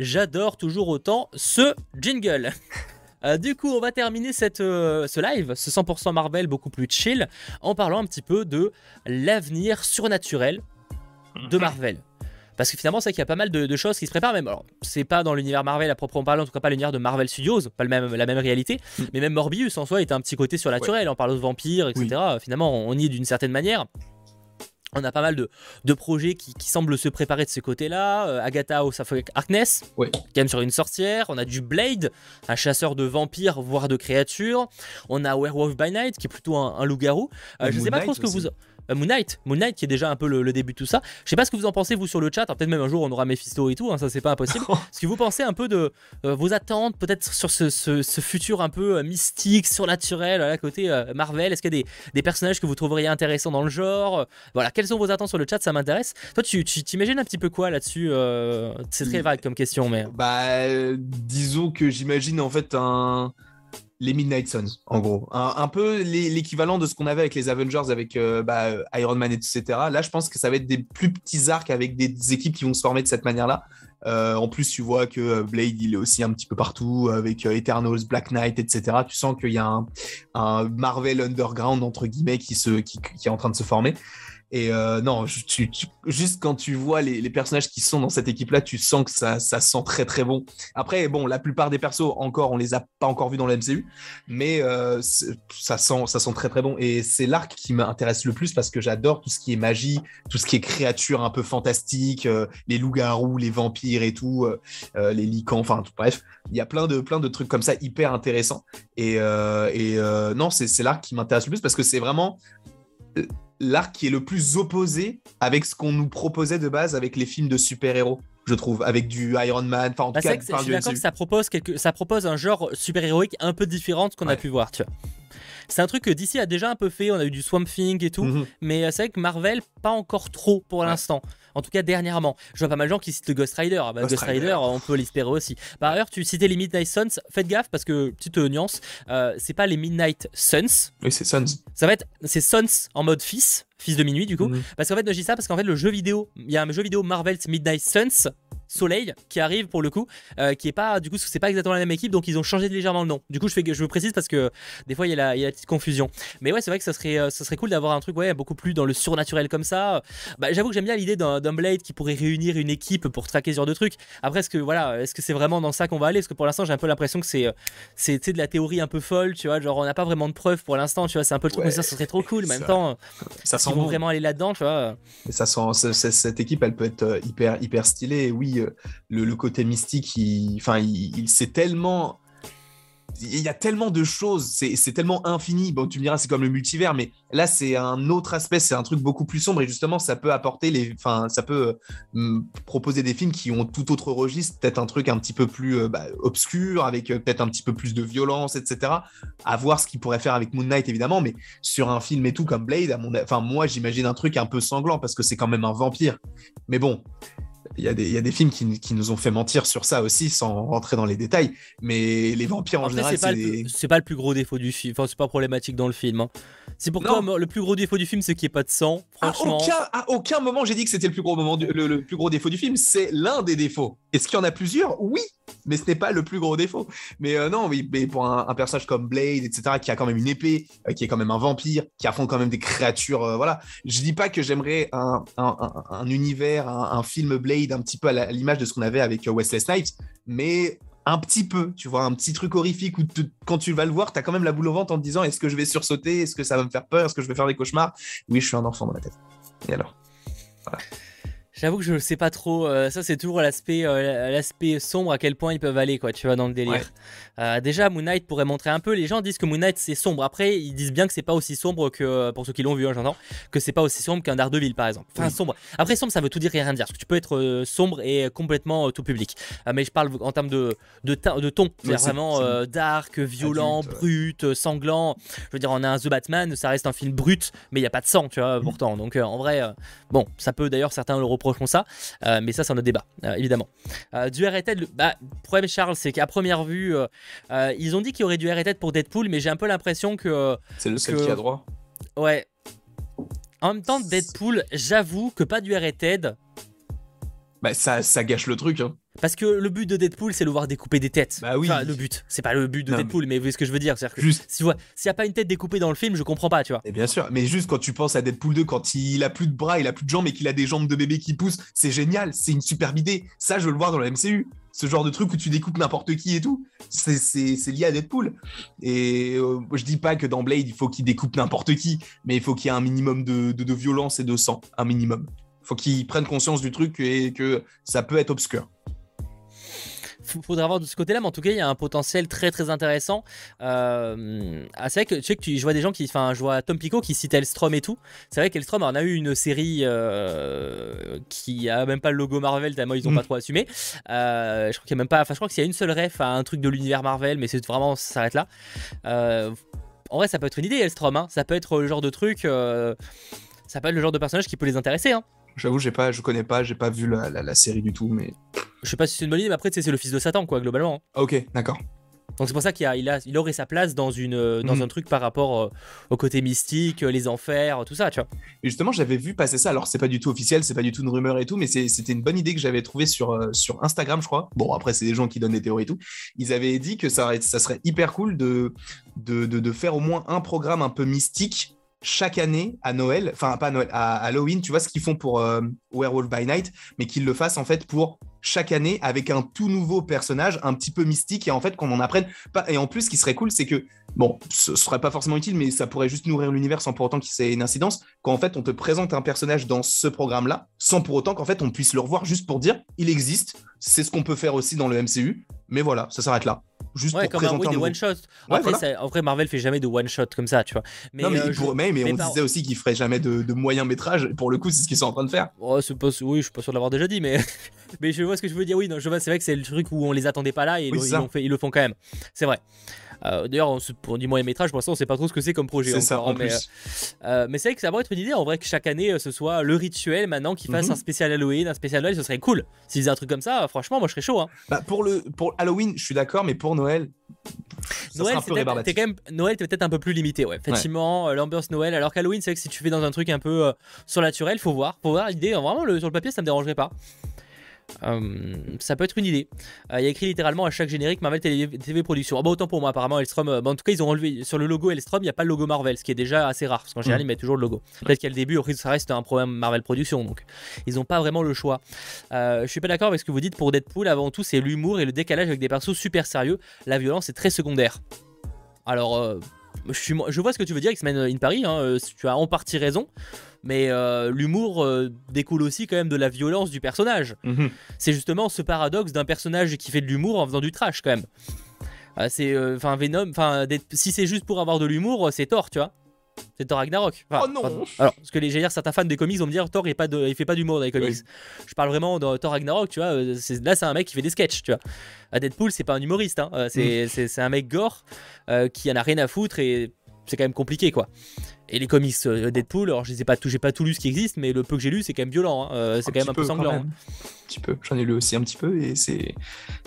J'adore toujours autant ce jingle. Euh, du coup, on va terminer cette, euh, ce live, ce 100% Marvel beaucoup plus chill, en parlant un petit peu de l'avenir surnaturel de Marvel. Parce que finalement, c'est vrai qu'il y a pas mal de, de choses qui se préparent. Même, alors, c'est pas dans l'univers Marvel à proprement parler, en tout cas pas l'univers de Marvel Studios, pas le même, la même réalité. Mm. Mais même Morbius en soi est un petit côté surnaturel. On parle de vampires, etc. Finalement, on y est d'une certaine manière. On a pas mal de, de projets qui, qui semblent se préparer de ce côté-là. Euh, Agatha au Harkness, Ouais. quand même sur une sorcière. On a du Blade, un chasseur de vampires, voire de créatures. On a Werewolf by Night, qui est plutôt un, un loup-garou. Euh, je sais Moon pas trop ce que vous. Euh, Moon Knight. Moon Knight qui est déjà un peu le, le début de tout ça. Je sais pas ce que vous en pensez vous sur le chat. Alors, Peut-être même un jour on aura Mephisto et tout. hein, ça c'est pas impossible. ce que vous pensez un peu de euh, vos attentes peut-être sur ce, ce- ce futur un peu euh, mystique, surnaturel à côté euh, Marvel? Est-ce qu'il y a des, des personnages que vous trouveriez intéressants dans le genre? Voilà. Quelles sont vos attentes sur le chat? Ça m'intéresse. Toi, tu t'imagines un petit peu quoi là-dessus C'est très vague comme question, mais. Bah, disons que j'imagine en fait un. Les Midnight Suns, en gros. Un, un peu l'é- l'équivalent de ce qu'on avait avec les Avengers, avec euh, bah, Iron Man, etc. Là, je pense que ça va être des plus petits arcs avec des équipes qui vont se former de cette manière-là. Euh, en plus, tu vois que euh, Blade, il est aussi un petit peu partout, avec Eternals, Black Knight, etc. Tu sens qu'il y a un, un Marvel Underground, entre guillemets, qui, se, qui, qui est en train de se former. Et euh, non, juste quand tu vois les, personnages qui sont dans cette équipe-là, tu sens que ça, ça sent très très bon. Après, bon, la plupart des persos, encore, on les a pas encore vus dans la MCU, mais euh, ça, sent, ça sent très très bon. Et c'est l'arc qui m'intéresse le plus parce que j'adore tout ce qui est magie, tout ce qui est créatures un peu fantastiques, euh, les loups-garous, les vampires et tout, les licans, enfin, bref, il y a plein de, plein de trucs comme ça hyper intéressants. Et, et non, c'est l'arc qui m'intéresse le plus parce que c'est vraiment l'arc qui est le plus opposé avec ce qu'on nous proposait de base avec les films de super-héros, je trouve, avec du Iron Man, enfin en Bah, tout cas, que je suis d'accord que ça propose, quelque, ça propose un genre super-héroïque un peu différent de ce qu'on a pu voir, tu vois. C'est un truc que DC a déjà un peu fait, on a eu du Swamp Thing et tout, Mhm. mais euh, c'est vrai que Marvel, pas encore trop pour Ouais. l'instant. En tout cas, dernièrement. Je vois pas mal de gens qui citent le Ghost Rider. Ah bah, Ghost Ghost Rider, Rider. on peut l'espérer aussi. Par ailleurs, tu citais les Midnight Suns. Faites gaffe parce que, petite euh, nuance, euh, c'est pas les Midnight Suns. Oui, c'est Suns. Ça va être, c'est Suns en mode fils, fils de minuit du coup. Mhm. Parce qu'en fait, je dis ça parce qu'en fait, le jeu vidéo, il y a un jeu vidéo Marvel's Midnight Suns, Soleil, qui arrive pour le coup, euh, qui est pas, du coup, c'est pas exactement la même équipe, donc ils ont changé légèrement le nom. Du coup, je fais, je me précise parce que des fois, il y, a la- il y a la petite confusion. Mais ouais, c'est vrai que ça serait, euh, ça serait cool d'avoir un truc, ouais, beaucoup plus dans le surnaturel comme ça. Bah, j'avoue que j'aime bien l'idée d'un Blade qui pourrait réunir une équipe pour traquer ce genre de trucs. Après, est-ce que voilà, est-ce que c'est vraiment dans ça qu'on va aller? Parce que pour l'instant, j'ai un peu l'impression que c'est, euh, c'est de la théorie un peu folle, tu vois. Genre, on n'a pas vraiment de preuves pour l'instant, tu vois. C'est un peu le truc, Ouais, mais ça, serait trop cool. Mais en même temps, Ça sent bon. vraiment aller là-dedans, tu vois. Et ça sent, cette équipe, elle peut être hyper, hyper stylée. Oui, euh, le, côté mystique, il, enfin, il, tellement. Il y a tellement de choses, c'est tellement infini. Bon, tu me diras, c'est comme le multivers, mais là, c'est un autre aspect, c'est un truc beaucoup plus sombre. Et justement, ça peut apporter les. Enfin, ça peut euh, proposer des films qui ont tout autre registre, peut-être un truc un petit peu plus euh, bah, obscur, avec peut-être un petit peu plus de violence, etc. À voir ce qu'il pourrait faire avec Moon Knight, évidemment, mais sur un film et tout comme Blade, enfin moi j'imagine un truc un peu sanglant parce que c'est quand même un vampire. Mais bon, il y, a des- il y a des films qui, qui nous ont fait mentir sur ça aussi, sans rentrer dans les détails. Mais les vampires en général, c'est pas, le des... pas le plus gros défaut du film. Enfin, c'est pas problématique dans le film. hein. C'est pour Non. toi, moi, le plus gros défaut du film, c'est qu'il n'y ait pas de sang. À Franchement. aucun, à aucun moment j'ai dit que c'était le plus gros moment, du- le, le plus gros défaut du film. C'est l'un des défauts. Est-ce qu'il y en a plusieurs? Oui, mais ce n'est pas le plus gros défaut. Mais euh, non, oui, mais pour un, un personnage comme Blade, etc., qui a quand même une épée, euh, qui est quand même un vampire, qui affronte quand même des créatures, euh, voilà. Je dis pas que j'aimerais un, un- un- un univers, un, un film Blade un petit peu à l'image de ce qu'on avait avec euh, Wesley Snipes, mais un petit peu, tu vois, un petit truc horrifique où quand tu vas le voir, tu as quand même la boule au ventre en te disant est-ce que je vais sursauter, est-ce que ça va me faire peur, est-ce que je vais faire des cauchemars? Oui, je suis un enfant dans la tête. Et alors? J'avoue que je sais pas trop. euh, ça, c'est toujours l'aspect, euh, l'aspect sombre à quel point ils peuvent aller, quoi. Tu vois, dans le délire. Ouais. Euh, déjà, Moon Knight pourrait montrer un peu. Les gens disent que Moon Knight c'est sombre. Après, ils disent bien que c'est pas aussi sombre que pour ceux qui l'ont vu, hein, j'entends, que c'est pas aussi sombre qu'un Daredevil, par exemple. Enfin, Oui. sombre. Après, sombre, ça veut tout dire et rien dire. Parce que tu peux être euh, sombre et complètement euh, tout public. Euh, mais je parle en termes de de, de ton. C'est vraiment euh, dark, violent, adulte, brut, euh, sanglant. Je veux dire, on a un The Batman, ça reste un film brut, mais il y a pas de sang, tu vois, pourtant. Donc, euh, en vrai, euh, bon, ça peut d'ailleurs certains le reprocheront ça. Euh, mais ça, c'est un autre débat, euh, évidemment. Euh, du le bah, le problème, Charles, c'est qu'à première vue, euh, ils ont dit qu'il y aurait du R-rated pour Deadpool, mais j'ai un peu l'impression que. C'est le seul que- qui a droit. ouais. En même temps, Deadpool, j'avoue que pas du R-rated. Bah, ça, ça gâche le truc. Hein. Parce que le but de Deadpool, c'est le voir découper des têtes. Bah oui. Enfin, le but. C'est pas le but de Non, Deadpool, mais vous voyez ce que je veux dire. C'est-à-dire que Juste. s'il n'y a pas une tête découpée dans le film, je comprends pas, tu vois. Et bien sûr, mais juste quand tu penses à Deadpool 2, quand il a plus de bras, il a plus de jambes et qu'il a des jambes de bébé qui poussent, c'est génial, c'est une superbe idée. Ça, je veux le voir dans la MCU. Ce genre de truc où tu découpes n'importe qui et tout, c'est- lié à Deadpool. Et euh, je dis pas que dans Blade, il faut qu'il découpe n'importe qui, mais il faut qu'il y ait un minimum de, de- de violence et de sang, un minimum. Il faut qu'il prenne conscience du truc et que ça peut être obscur. Faudra voir de ce côté-là, mais en tout cas, il y a un potentiel très très intéressant. Euh, ah, c'est vrai que tu sais que tu- je vois des gens qui, enfin, je vois Tom Pico qui cite Elstrom et tout. C'est vrai qu'Elstrom en a eu une série euh, qui a même pas le logo Marvel tellement ils ont Mm. pas trop assumé. Euh, je crois qu'il y a même pas, enfin, je crois qu'il y a une seule ref à un truc de l'univers Marvel, mais c'est vraiment ça s'arrête là. En vrai, ça peut être une idée, Elstrom. hein. Ça peut être le genre de truc. ça peut être le genre de personnage qui peut les intéresser. Hein. J'avoue, j'ai pas, je connais pas, j'ai pas vu la, la- la série du tout, mais. Je sais pas si c'est une bonne idée, mais après, c'est le fils de Satan, quoi, globalement. hein. Ah, Ok, d'accord. Donc c'est pour ça qu'il a, il a- il aurait sa place dans, une, euh, dans Mhm. un truc par rapport euh, au côté mystique, euh, les enfers, tout ça, tu vois. Et justement, j'avais vu passer ça. Alors, c'est pas du tout officiel, c'est pas du tout une rumeur et tout, mais c'était une bonne idée que j'avais trouvée sur, euh, sur Instagram, je crois. Bon, après, c'est des gens qui donnent des théories et tout. Ils avaient dit que ça, serait hyper cool de, de, de, de faire au moins un programme un peu mystique chaque année à Noël, enfin pas à Noël, à Halloween, tu vois ce qu'ils font pour euh, Werewolf by Night, mais qu'ils le fassent en fait pour chaque année avec un tout nouveau personnage un petit peu mystique et en fait qu'on en apprenne pas. Et en plus, ce qui serait cool, c'est que bon, ce serait pas forcément utile, mais ça pourrait juste nourrir l'univers sans pour autant qu'il ait une incidence. Quand en fait on te présente un personnage dans ce programme-là, sans pour autant qu'en fait on puisse le revoir juste pour dire il existe. C'est ce qu'on peut faire aussi dans le MCU, mais voilà, ça s'arrête là. Juste Ouais, pour comme un, présenter oui, un des nouveau- one shot. Ouais, Après, voilà. ça- en vrai, Marvel fait jamais de one shot comme ça, tu vois. Mais, non, mais, euh, il je- pourrait- mais, mais mais on par- disait aussi qu'ils feraient jamais de, de moyen métrage. Pour le coup, c'est ce qu'ils sont en train de faire. Oh, pas- oui, je suis pas sûr de l'avoir déjà dit, mais, mais je vois ce que je veux dire. Oui, non, je vois, c'est vrai que c'est le truc où on les attendait pas là et Oui, fait, ils le font quand même. C'est vrai. Euh, D'ailleurs, on pour du moyen métrage, pour l'instant, on sait pas trop ce que c'est comme projet. C'est ça, en mais, plus. euh, mais c'est vrai que ça pourrait être une idée en vrai que chaque année euh, ce soit le rituel maintenant qu'ils fassent Mhm. un spécial Halloween, un spécial Noël, ce serait cool. S'ils faisaient un truc comme ça, euh, franchement, moi je serais chaud. Hein. Bah, pour, le, pour Halloween, je suis d'accord, mais pour Noël, ça Noël, c'est quand même Noël, t'es peut-être un peu plus limité, ouais. Effectivement, euh, l'ambiance Noël. Alors qu'Halloween, c'est vrai que si tu fais dans un truc un peu euh, surnaturel, faut voir, faut voir l'idée. Vraiment, le- sur le papier, ça me dérangerait pas. Euh, ça peut être une idée. Euh, Il y a écrit littéralement à chaque générique Marvel TV, TV Productions. Ah bah autant pour moi, apparemment, Elstrom. euh, bah, en tout cas, ils ont enlevé sur le logo Elstrom, il n'y a pas le logo Marvel, ce qui est déjà assez rare. Parce qu'en général, Mm. ils mettent toujours le logo. Peut-être qu'à le début, ça reste un problème Marvel Productions. Donc, ils n'ont pas vraiment le choix. Je suis pas d'accord avec ce que vous dites pour Deadpool. Avant tout, c'est l'humour et le décalage avec des persos super sérieux. La violence est très secondaire. Alors, je, suis, je vois ce que tu veux dire, X-Men in Paris. hein, tu as en partie raison. Mais euh, l'humour euh, découle aussi quand même de la violence du personnage. Mhm. C'est justement ce paradoxe d'un personnage qui fait de l'humour en faisant du trash quand même. Euh, c'est euh, enfin Venom, enfin si c'est juste pour avoir de l'humour, c'est Thor, tu vois. C'est Thor Ragnarok. Enfin, Oh non enfin, Alors, parce que les dire, certains fans des comics vont me dire Thor il, est pas de- il fait pas d'humour dans les comics. Oui. Je parle vraiment de Thor Ragnarok, tu vois. euh, c'est- Là, c'est un mec qui fait des sketchs, tu vois. À Deadpool, c'est pas un humoriste, hein, euh, Mm. c'est un mec gore euh, qui en a rien à foutre et c'est quand même compliqué, quoi. Et les comics euh, Deadpool, alors je les ai pas j'ai pas tout lu ce qui existe, mais le peu que j'ai lu, c'est quand même violent. hein, euh, c'est quand même un peu sanglant. même. Un petit peu. J'en ai lu aussi un petit peu et c'est.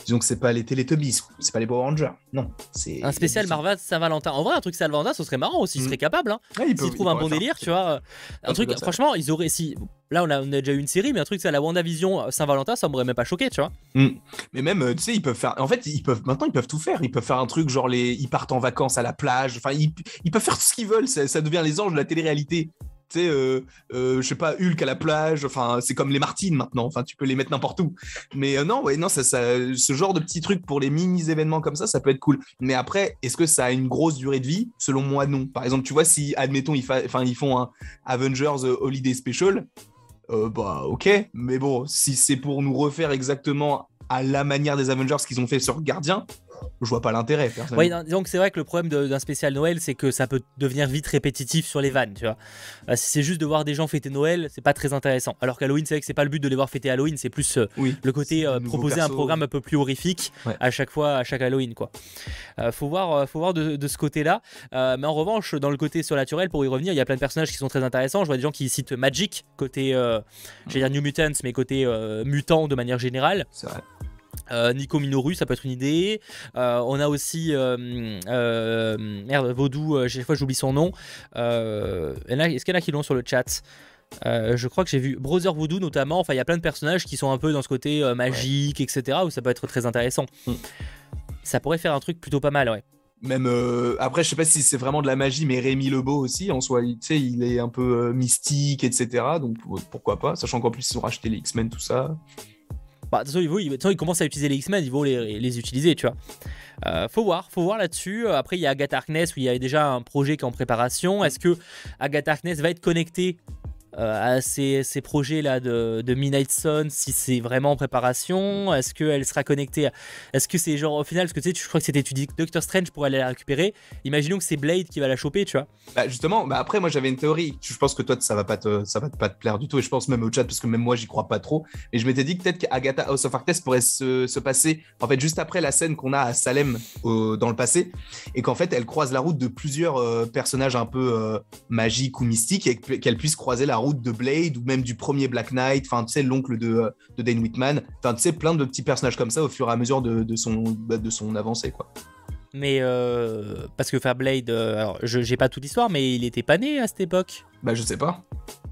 Disons que c'est pas les Teletubbies, c'est pas les Power Rangers. Non. c'est Un spécial Marvel Saint-Valentin. En vrai, un truc Saint-Valentin, ce serait marrant aussi. Ils Mm. seraient capables. Hein. Ouais, peuvent- S'ils trouvent un bon délire, tu vois. euh, Un truc franchement, ils auraient. Si... Là, on a, déjà eu une série, mais un truc, c'est la WandaVision euh, Saint-Valentin, ça m'aurait même pas choqué, tu vois. Mais même, euh, tu sais, ils peuvent faire. En fait, ils peuvent maintenant, ils peuvent tout faire. Ils peuvent faire un truc genre les, ils partent en vacances à la plage. Enfin, ils, ils peuvent faire tout ce qu'ils veulent. Ça, devient les anges de la télé-réalité. Tu sais, euh, euh, je sais pas, Hulk à la plage. Enfin, c'est comme les Martines maintenant. Enfin, tu peux les mettre n'importe où. Mais euh, non, ouais, non, ça, ça, ce genre de petits trucs pour les mini événements comme ça, ça peut être cool. Mais après, est-ce que ça a une grosse durée de vie? Selon moi, non. Par exemple, tu vois, si admettons, ils, enfin, ils font un Avengers Holiday Special. Euh, bah ok, mais bon, si c'est pour nous refaire exactement à la manière des Avengers qu'ils ont fait sur Gardien, je vois pas l'intérêt. non, donc c'est vrai que le problème d'un spécial Noël, c'est que ça peut devenir vite répétitif sur les vannes, tu vois. Euh, si c'est juste de voir des gens fêter Noël, c'est pas très intéressant. Alors qu'Halloween, c'est vrai que c'est pas le but de les voir fêter Halloween, c'est plus euh, oui. le côté euh, proposer un programme un peu plus horrifique Ouais. à chaque fois, à chaque Halloween, quoi. Euh, faut voir, faut voir de, de ce côté-là. Mais en revanche, dans le côté surnaturel, pour y revenir, il y a plein de personnages qui sont très intéressants. Je vois des gens qui citent Magic côté, j'allais dire New Mutants, mais côté mutant de manière générale. C'est vrai. Euh, Nico Minoru, ça peut être une idée. Euh, on a aussi euh, euh, merde Vaudou. chaque fois j'oublie son nom. Est-ce qu'il y en a qui l'ont sur le chat je crois que j'ai vu Brother Voodoo notamment. Enfin, il y a plein de personnages qui sont un peu dans ce côté magique, etc. Où ça peut être très intéressant. Mm. Ça pourrait faire un truc plutôt pas mal, ouais. Même après, je sais pas si c'est vraiment de la magie, mais Rémi Lebeau aussi, en soi, il- tu sais, il est un peu mystique, etc. Donc pour- pourquoi pas, sachant qu'en plus ils ont racheté les X-Men, tout ça. Bah, de toute façon, commencent à utiliser les X-Men, ils vont les, les utiliser, tu vois. Euh, faut voir, faut voir là-dessus. Euh, Après, il y a Agatha Harkness où il y a déjà un projet qui est en préparation. Est-ce que Agatha Harkness va être connectée à ces, ces projets-là de, de Midnight Sun, si c'est vraiment en préparation Est-ce qu'elle sera connectée. Est-ce que c'est genre au final, parce que tu sais, je crois que c'était, tu dis Doctor Strange pour aller la récupérer. Imaginons que c'est Blade qui va la choper, tu vois. Bah justement, bah après moi j'avais une théorie. Je pense que toi ça va pas te, ça va pas te plaire du tout et je pense même au chat parce que même moi j'y crois pas trop. Et je m'étais dit que peut-être qu'Agatha House of Harkness pourrait se, se passer en fait juste après la scène qu'on a à Salem dans le passé et qu'en fait elle croise la route de plusieurs euh, personnages un peu euh, magiques ou mystiques et que- qu'elle puisse croiser la route de Blade ou même du premier Black Knight. Enfin tu sais l'oncle de, de Dane Whitman. Enfin tu sais plein de petits personnages comme ça au fur et à mesure de, de son bah, de son avancée quoi. Mais euh, parce que faire Blade, euh, alors je j'ai pas toute l'histoire, mais il était pas né à cette époque. Bah je sais pas.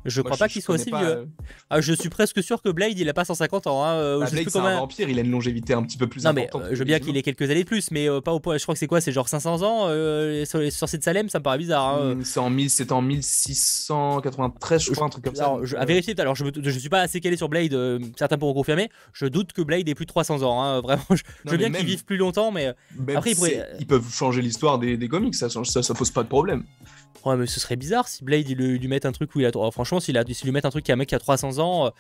Je Moi, crois pas qu'il soit connais aussi pas, vieux. euh, Ah, je suis presque sûr que Blade, il a pas 150 ans. Hein. euh, bah, je sais Blade plus c'est un combien- vampire, il a une longévité un petit peu plus Non mais importante. euh, je veux bien qu'il ait quelques années de plus, mais euh, pas au point. Je crois que c'est quoi C'est genre 500 ans euh, les, sur les sorciers de Salem, ça me paraît bizarre. hein. Hmm, C'est en, 1000 c'est en 1693, je crois, un truc comme ça. Alors, donc, je, à vérifier, alors je, me- je suis pas assez calé sur Blade, euh, certains pourront confirmer. Je doute que Blade ait plus de 300 ans, hein, vraiment. Je, veux bien qu'il même- vive plus longtemps, mais même après, il pourrait- c'est- ils peuvent changer l'histoire des, des comics, ça, ça, ça pose pas de problème. ouais, mais ce serait bizarre si Blade il, lui- met un truc où il a. oh, franchement, s'il a, s'il lui met un truc qui a un mec qui a 300 ans, euh, euh,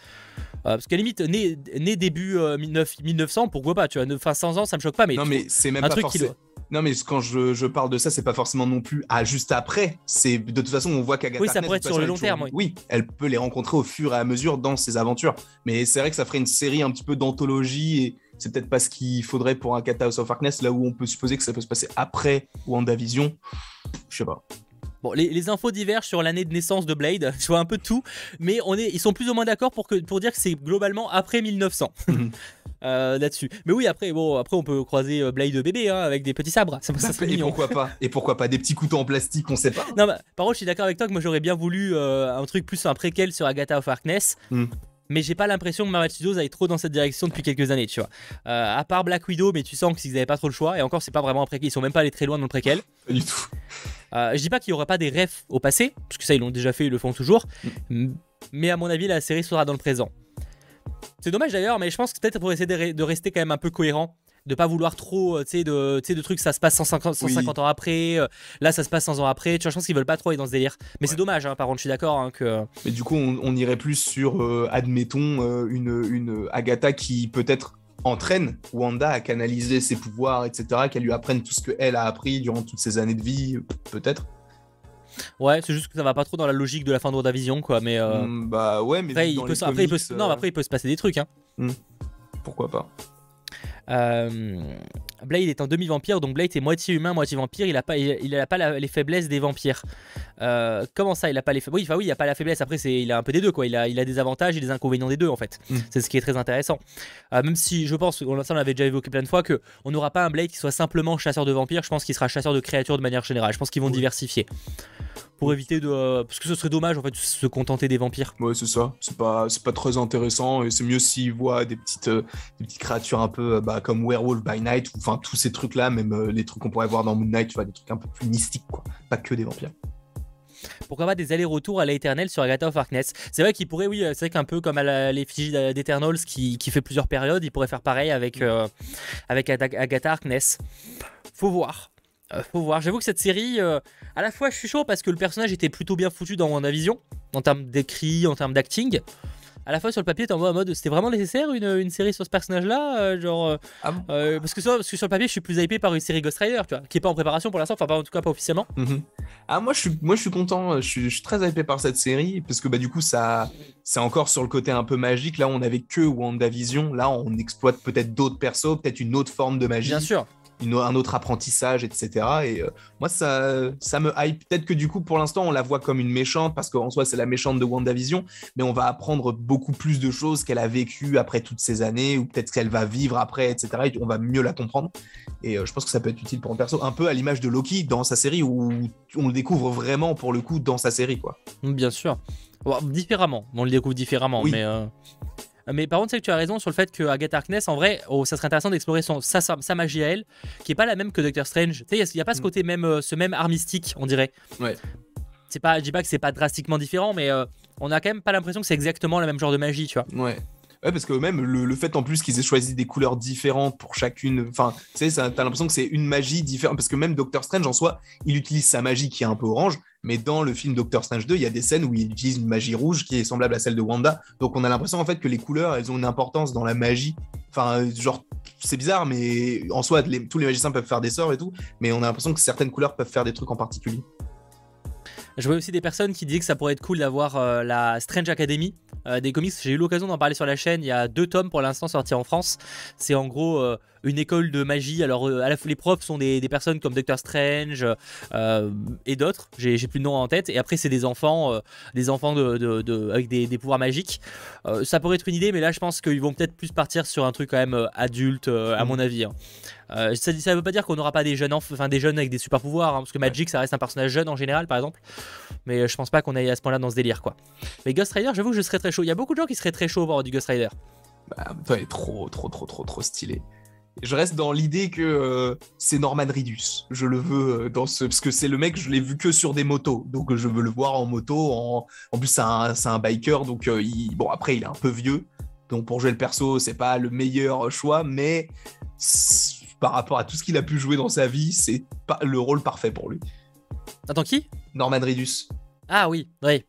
parce qu'à limite, né, né début euh, 19 1900, pourquoi pas, tu vois, enfin 100 ans, ça me choque pas, mais. non, mais c'est même un pas truc forcément. Non, mais quand je, je parle de ça, c'est pas forcément non plus à juste après. C'est de toute façon, on voit qu'Agatha Oui, ça Harkness, pourrait être sur le long terme, toujours- Oui, elle peut les rencontrer au fur et à mesure dans ses aventures. Mais c'est vrai que ça ferait une série un petit peu d'anthologie et c'est peut-être pas ce qu'il faudrait pour un House of Harkness, là où on peut supposer que ça peut se passer après WandaVision. Je sais pas. Bon, les, les infos divergent sur l'année de naissance de Blade, je vois un peu de tout, mais on est, ils sont plus ou moins d'accord pour, que, pour dire que c'est globalement après 1900 Mhm. euh, là-dessus. Mais oui, après, bon, après on peut croiser euh, Blade bébé hein, avec des petits sabres, ça, et mignon. pourquoi pas? Et pourquoi pas des petits couteaux en plastique, on sait pas. Non, bah, par contre, je suis d'accord avec toi que moi j'aurais bien voulu euh, un truc plus un préquel sur Agatha of Harkness. Hmm. Mais j'ai pas l'impression que Marvel Studios aille trop dans cette direction depuis quelques années, tu vois. Euh, à part Black Widow, mais tu sens qu'ils avaient pas trop le choix. Et encore, c'est pas vraiment un préquel. Ils sont même pas allés très loin dans le préquel. Pas du tout. Euh, je dis pas qu'il y aura pas des refs au passé, parce que ça ils l'ont déjà fait, ils le font toujours. Mm. Mais à mon avis, la série sera dans le présent. C'est dommage d'ailleurs, mais je pense que peut-être pour essayer de, re- de rester quand même un peu cohérent, de pas vouloir trop, euh, tu sais, de, tu sais, de trucs, ça se passe 150, 150 ans après, euh, là ça se passe 100 ans après. Tu vois, je pense qu'ils veulent pas trop aller dans ce délire. Mais c'est dommage, hein, par contre, je suis d'accord hein, que. Mais du coup, on, on irait plus sur, euh, admettons, euh, une, une Agatha qui peut-être entraîne Wanda à canaliser ses pouvoirs, etc., qu'elle lui apprenne tout ce qu'elle a appris durant toutes ces années de vie, peut-être. Ouais, c'est juste que ça va pas trop dans la logique de la fin de WandaVision, quoi. Mais euh, Hmm, bah ouais, mais après, il peut, après, il peut, non, après, il peut se passer des trucs, hein. pourquoi pas. Euh, Blade est un demi-vampire, donc Blade est moitié humain, moitié vampire. Il a pas, il, il a pas la- les faiblesses des vampires. Euh, comment ça, il a pas les faiblesses Oui, enfin oui, il a pas la faiblesse. Après, c'est, il a un peu des deux, quoi. Il a, il a des avantages et des inconvénients des deux, en fait. Mm. C'est ce qui est très intéressant. Euh, même si je pense, on, ça on l'avait déjà évoqué plein de fois, que on n'aura pas un Blade qui soit simplement chasseur de vampires. Je pense qu'il sera chasseur de créatures de manière générale. Je pense qu'ils vont Oui. diversifier pour éviter de, euh, parce que ce serait dommage en fait de se contenter des vampires. Ouais, c'est ça. C'est pas, c'est pas très intéressant et c'est mieux s'ils voient des petites, euh, des petites créatures un peu euh, bah, comme Werewolf by Night ou enfin tous ces trucs-là, même euh, les trucs qu'on pourrait voir dans Moon Knight, tu vois, des trucs un peu plus mystiques, quoi. Pas que des vampires. Pourquoi pas des allers-retours à l'éternel sur Agatha of Harkness C'est vrai qu'il pourrait, oui, c'est vrai qu'un peu comme à l'effigie d'Eternals qui, qui fait plusieurs périodes, il pourrait faire pareil avec, euh, avec Agatha Harkness. Faut voir. Euh, faut voir. J'avoue que cette série, euh, à la fois je suis chaud parce que le personnage était plutôt bien foutu dans WandaVision, en termes d'écrit, en termes d'acting. À la fois sur le papier, t'es en mode, c'était vraiment nécessaire une, une série sur ce personnage-là euh, Genre. euh, Ah bon euh, parce, que sur, parce que sur le papier, je suis plus hypé par une série Ghost Rider, tu vois, qui est pas en préparation pour l'instant, enfin, pas, en tout cas pas officiellement. Mhm. Ah moi je suis moi je suis content, je suis, je suis très hypé par cette série parce que bah du coup ça c'est encore sur le côté un peu magique. Là on avait que WandaVision, là on exploite peut-être d'autres persos, peut-être une autre forme de magie, Bien sûr. Une- un autre apprentissage, etc. Et euh, moi ça ça me hype. Peut-être que du coup pour l'instant on la voit comme une méchante parce qu'en soi c'est la méchante de WandaVision, mais on va apprendre beaucoup plus de choses qu'elle a vécues après toutes ces années ou peut-être qu'elle va vivre après, etc. Et on va mieux la comprendre. Et euh, je pense que ça peut être utile pour un perso, un peu à l'image de Loki dans sa série où on le découvre vraiment pour le coup dans sa série, quoi. Bien sûr. Bon, différemment, on le découvre différemment, Oui. mais. euh, Mais par contre, c'est que tu as raison sur le fait que Agatha Harkness, en vrai, oh, ça serait intéressant d'explorer son, sa, sa, magie à elle, qui est pas la même que Doctor Strange. Tu sais, il n'y a, pas ce Mm. côté même, euh, ce même art mystique, on dirait. Ouais. C'est pas, je dis pas que c'est pas drastiquement différent, mais euh, on a quand même pas l'impression que c'est exactement le même genre de magie, tu vois. Ouais. Ouais, parce que même le, le fait en plus qu'ils aient choisi des couleurs différentes pour chacune, enfin, tu sais, t'as l'impression que c'est une magie différente, parce que même Doctor Strange en soi, il utilise sa magie qui est un peu orange, mais dans le film Doctor Strange 2, il y a des scènes où il utilise une magie rouge qui est semblable à celle de Wanda, donc on a l'impression en fait que les couleurs, elles ont une importance dans la magie. Enfin, genre, c'est bizarre, mais en soi, tous les magiciens peuvent faire des sorts et tout, mais on a l'impression que certaines couleurs peuvent faire des trucs en particulier. Je vois aussi des personnes qui disaient que ça pourrait être cool d'avoir euh, la Strange Academy euh, des comics. J'ai eu l'occasion d'en parler sur la chaîne. Il y a deux tomes pour l'instant sortis en France. C'est en gros euh, une école de magie. Alors, euh, à la fois, les profs sont des, des personnes comme Doctor Strange euh, et d'autres. J'ai plus de nom en tête. Et après, c'est des enfants, euh, des enfants de, de- de- avec des, des pouvoirs magiques. Ça pourrait être une idée, mais là, je pense qu'ils vont peut-être plus partir sur un truc quand même adulte, à Mhm. mon avis. hein. Euh, ça, ça veut pas dire qu'on n'aura pas des jeunes, enf- enfin des jeunes avec des super pouvoirs, hein, parce que Magic, ça reste un personnage jeune en général, par exemple. Mais je pense pas qu'on aille à ce point-là dans ce délire, quoi. Mais Ghost Rider, j'avoue que je serais très chaud. Il y a beaucoup de gens qui seraient très chauds pour du Ghost Rider. Bah, temps, il est trop, trop, trop, trop, trop stylé. Je reste dans l'idée que euh, c'est Norman Reedus. Je le veux euh, dans ce. Parce que c'est le mec, je l'ai vu que sur des motos. Donc je veux le voir en moto. En, en plus, c'est un, c'est un biker. Donc, euh, il... bon, après, il est un peu vieux. Donc, pour jouer le perso, c'est pas le meilleur choix. Mais par rapport à tout ce qu'il a pu jouer dans sa vie, c'est pas le rôle parfait pour lui. Attends, qui? Norman Reedus. Ah oui, oui.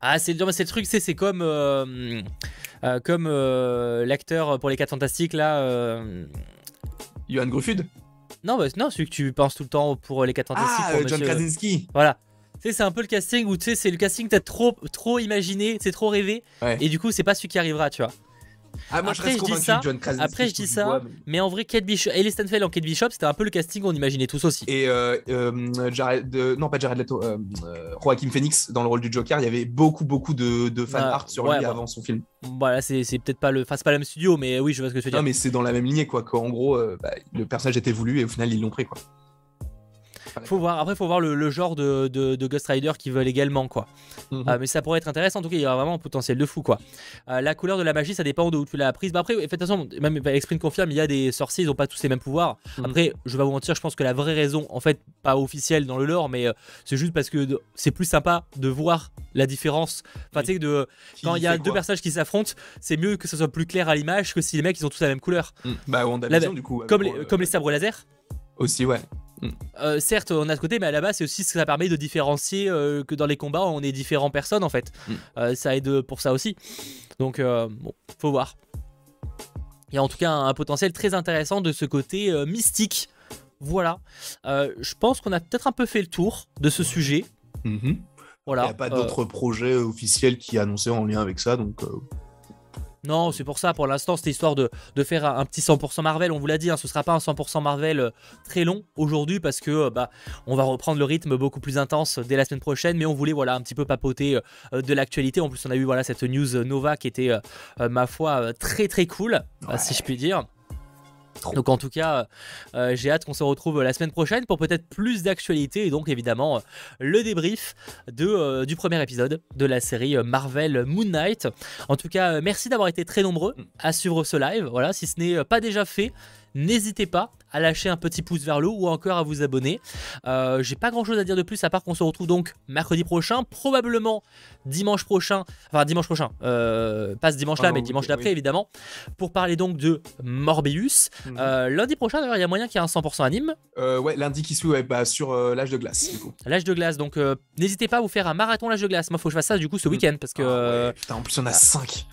Ah, c'est le truc, c'est comme, euh, euh, comme euh, l'acteur pour les 4 Fantastiques, là. Johan Gruffud. Non, bah, non, celui que tu penses tout le temps pour les 4 Fantastiques. Ah, pour John monsieur- Krasinski. Voilà. Tu sais, c'est un peu le casting où tu sais, c'est le casting que t'as trop, trop imaginé, c'est trop rêvé, Ouais. et du coup, c'est pas celui qui arrivera, tu vois. Ah, moi, Après, je je dis ça, John Krasinski. après, je dis ça, bois, mais- Mais en vrai, Kate Bishop, Ellie Stanfield en Kate Bishop, c'était un peu le casting qu'on imaginait tous aussi. Et euh, euh, Jared, euh, non pas Jared Leto, euh, Joaquin Phoenix dans le rôle du Joker, il y avait beaucoup beaucoup de, de fan Ah, art sur ouais, lui bah. avant son film. Voilà, c'est c'est peut-être pas le, enfin c'est pas le même studio, mais oui, je vois ce que tu veux dire. Non mais c'est dans la même lignée quoi. Qu'en gros, euh, bah, le personnage était voulu et au final ils l'ont pris quoi. Faut voir, après, faut voir le, le genre de, de, de Ghost Rider qu'ils veulent également, quoi. Mhm. Euh, mais ça pourrait être intéressant. En tout cas, il y a vraiment un potentiel de fou, quoi. Euh, la couleur de la magie, ça dépend d'où tu l'as apprise. Bah après, de toute façon, même Exprime confirme, il y a des sorciers, ils ont pas tous les mêmes pouvoirs. Mhm. Après, je vais vous mentir, je pense que la vraie raison, en fait, pas officielle dans le lore, mais euh, c'est juste parce que de- c'est plus sympa de voir la différence. Enfin, tu sais, de quand il y a deux personnages qui s'affrontent, c'est mieux que ce soit plus clair à l'image que si les mecs ils ont tous la même couleur. Mm. Bah WandaVision du coup. Comme pour, les, euh, comme les sabres laser. Aussi ouais. Euh, certes, on a ce côté, mais à la base, c'est aussi ce que ça permet de différencier euh, que dans les combats, on est différentes personnes en fait. Mm. Euh, ça aide pour ça aussi. Donc, euh, bon, faut voir. Il y a en tout cas un, un potentiel très intéressant de ce côté euh, mystique. Voilà. Euh, je pense qu'on a peut-être un peu fait le tour de ce sujet. Mhm. Il Voilà. n'y a pas Euh, d'autres projets officiels qui annoncés en lien avec ça donc. Non, c'est pour ça, pour l'instant, c'était histoire de, de faire un, un petit 100% Marvel. On vous l'a dit, hein, ce sera pas un 100% Marvel euh, très long aujourd'hui parce que euh, bah, on va reprendre le rythme beaucoup plus intense dès la semaine prochaine. Mais on voulait voilà un petit peu papoter euh, de l'actualité. En plus, on a eu voilà cette news Nova qui était, ma foi, très très cool, Ouais. si je puis dire. Donc en tout cas, euh, j'ai hâte qu'on se retrouve la semaine prochaine pour peut-être plus d'actualité et donc évidemment euh, le débrief de, euh, du premier épisode de la série euh, Marvel Moon Knight. En tout cas, euh, merci d'avoir été très nombreux Mm. à suivre ce live. Voilà, si ce n'est euh, pas déjà fait, n'hésitez pas à lâcher un petit pouce vers le haut ou encore à vous abonner. Euh, J'ai pas grand chose à dire de plus à part qu'on se retrouve donc mercredi prochain, probablement dimanche prochain, enfin dimanche prochain, euh, pas ce dimanche là, Ah, mais oui, dimanche oui. d'après évidemment, pour parler donc de Morbius. Mhm. Euh, lundi prochain, d'ailleurs, il y a moyen qu'il y ait un 100% anime, ouais lundi qui suit ouais, bah, sur l'âge de glace du coup. l'âge de glace. Donc n'hésitez pas à vous faire un marathon l'âge de glace. Moi, faut que je fasse ça du coup ce Mm. week-end parce que. Ah, ouais, Putain en plus on a 5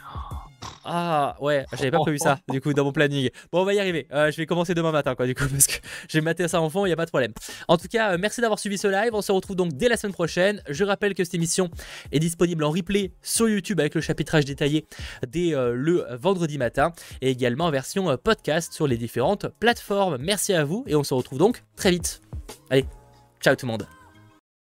Ah ouais, j'avais pas prévu ça du coup dans mon planning. Bon, on va y arriver. Euh, je vais commencer demain matin quoi du coup parce que j'ai maté ça en fond, il y a pas de problème. En tout cas, euh, merci d'avoir suivi ce live. On se retrouve donc dès la semaine prochaine. Je rappelle que cette émission est disponible en replay sur YouTube avec le chapitrage détaillé dès euh, le vendredi matin et également en version podcast sur les différentes plateformes. Merci à vous et on se retrouve donc très vite. Allez, ciao tout le monde.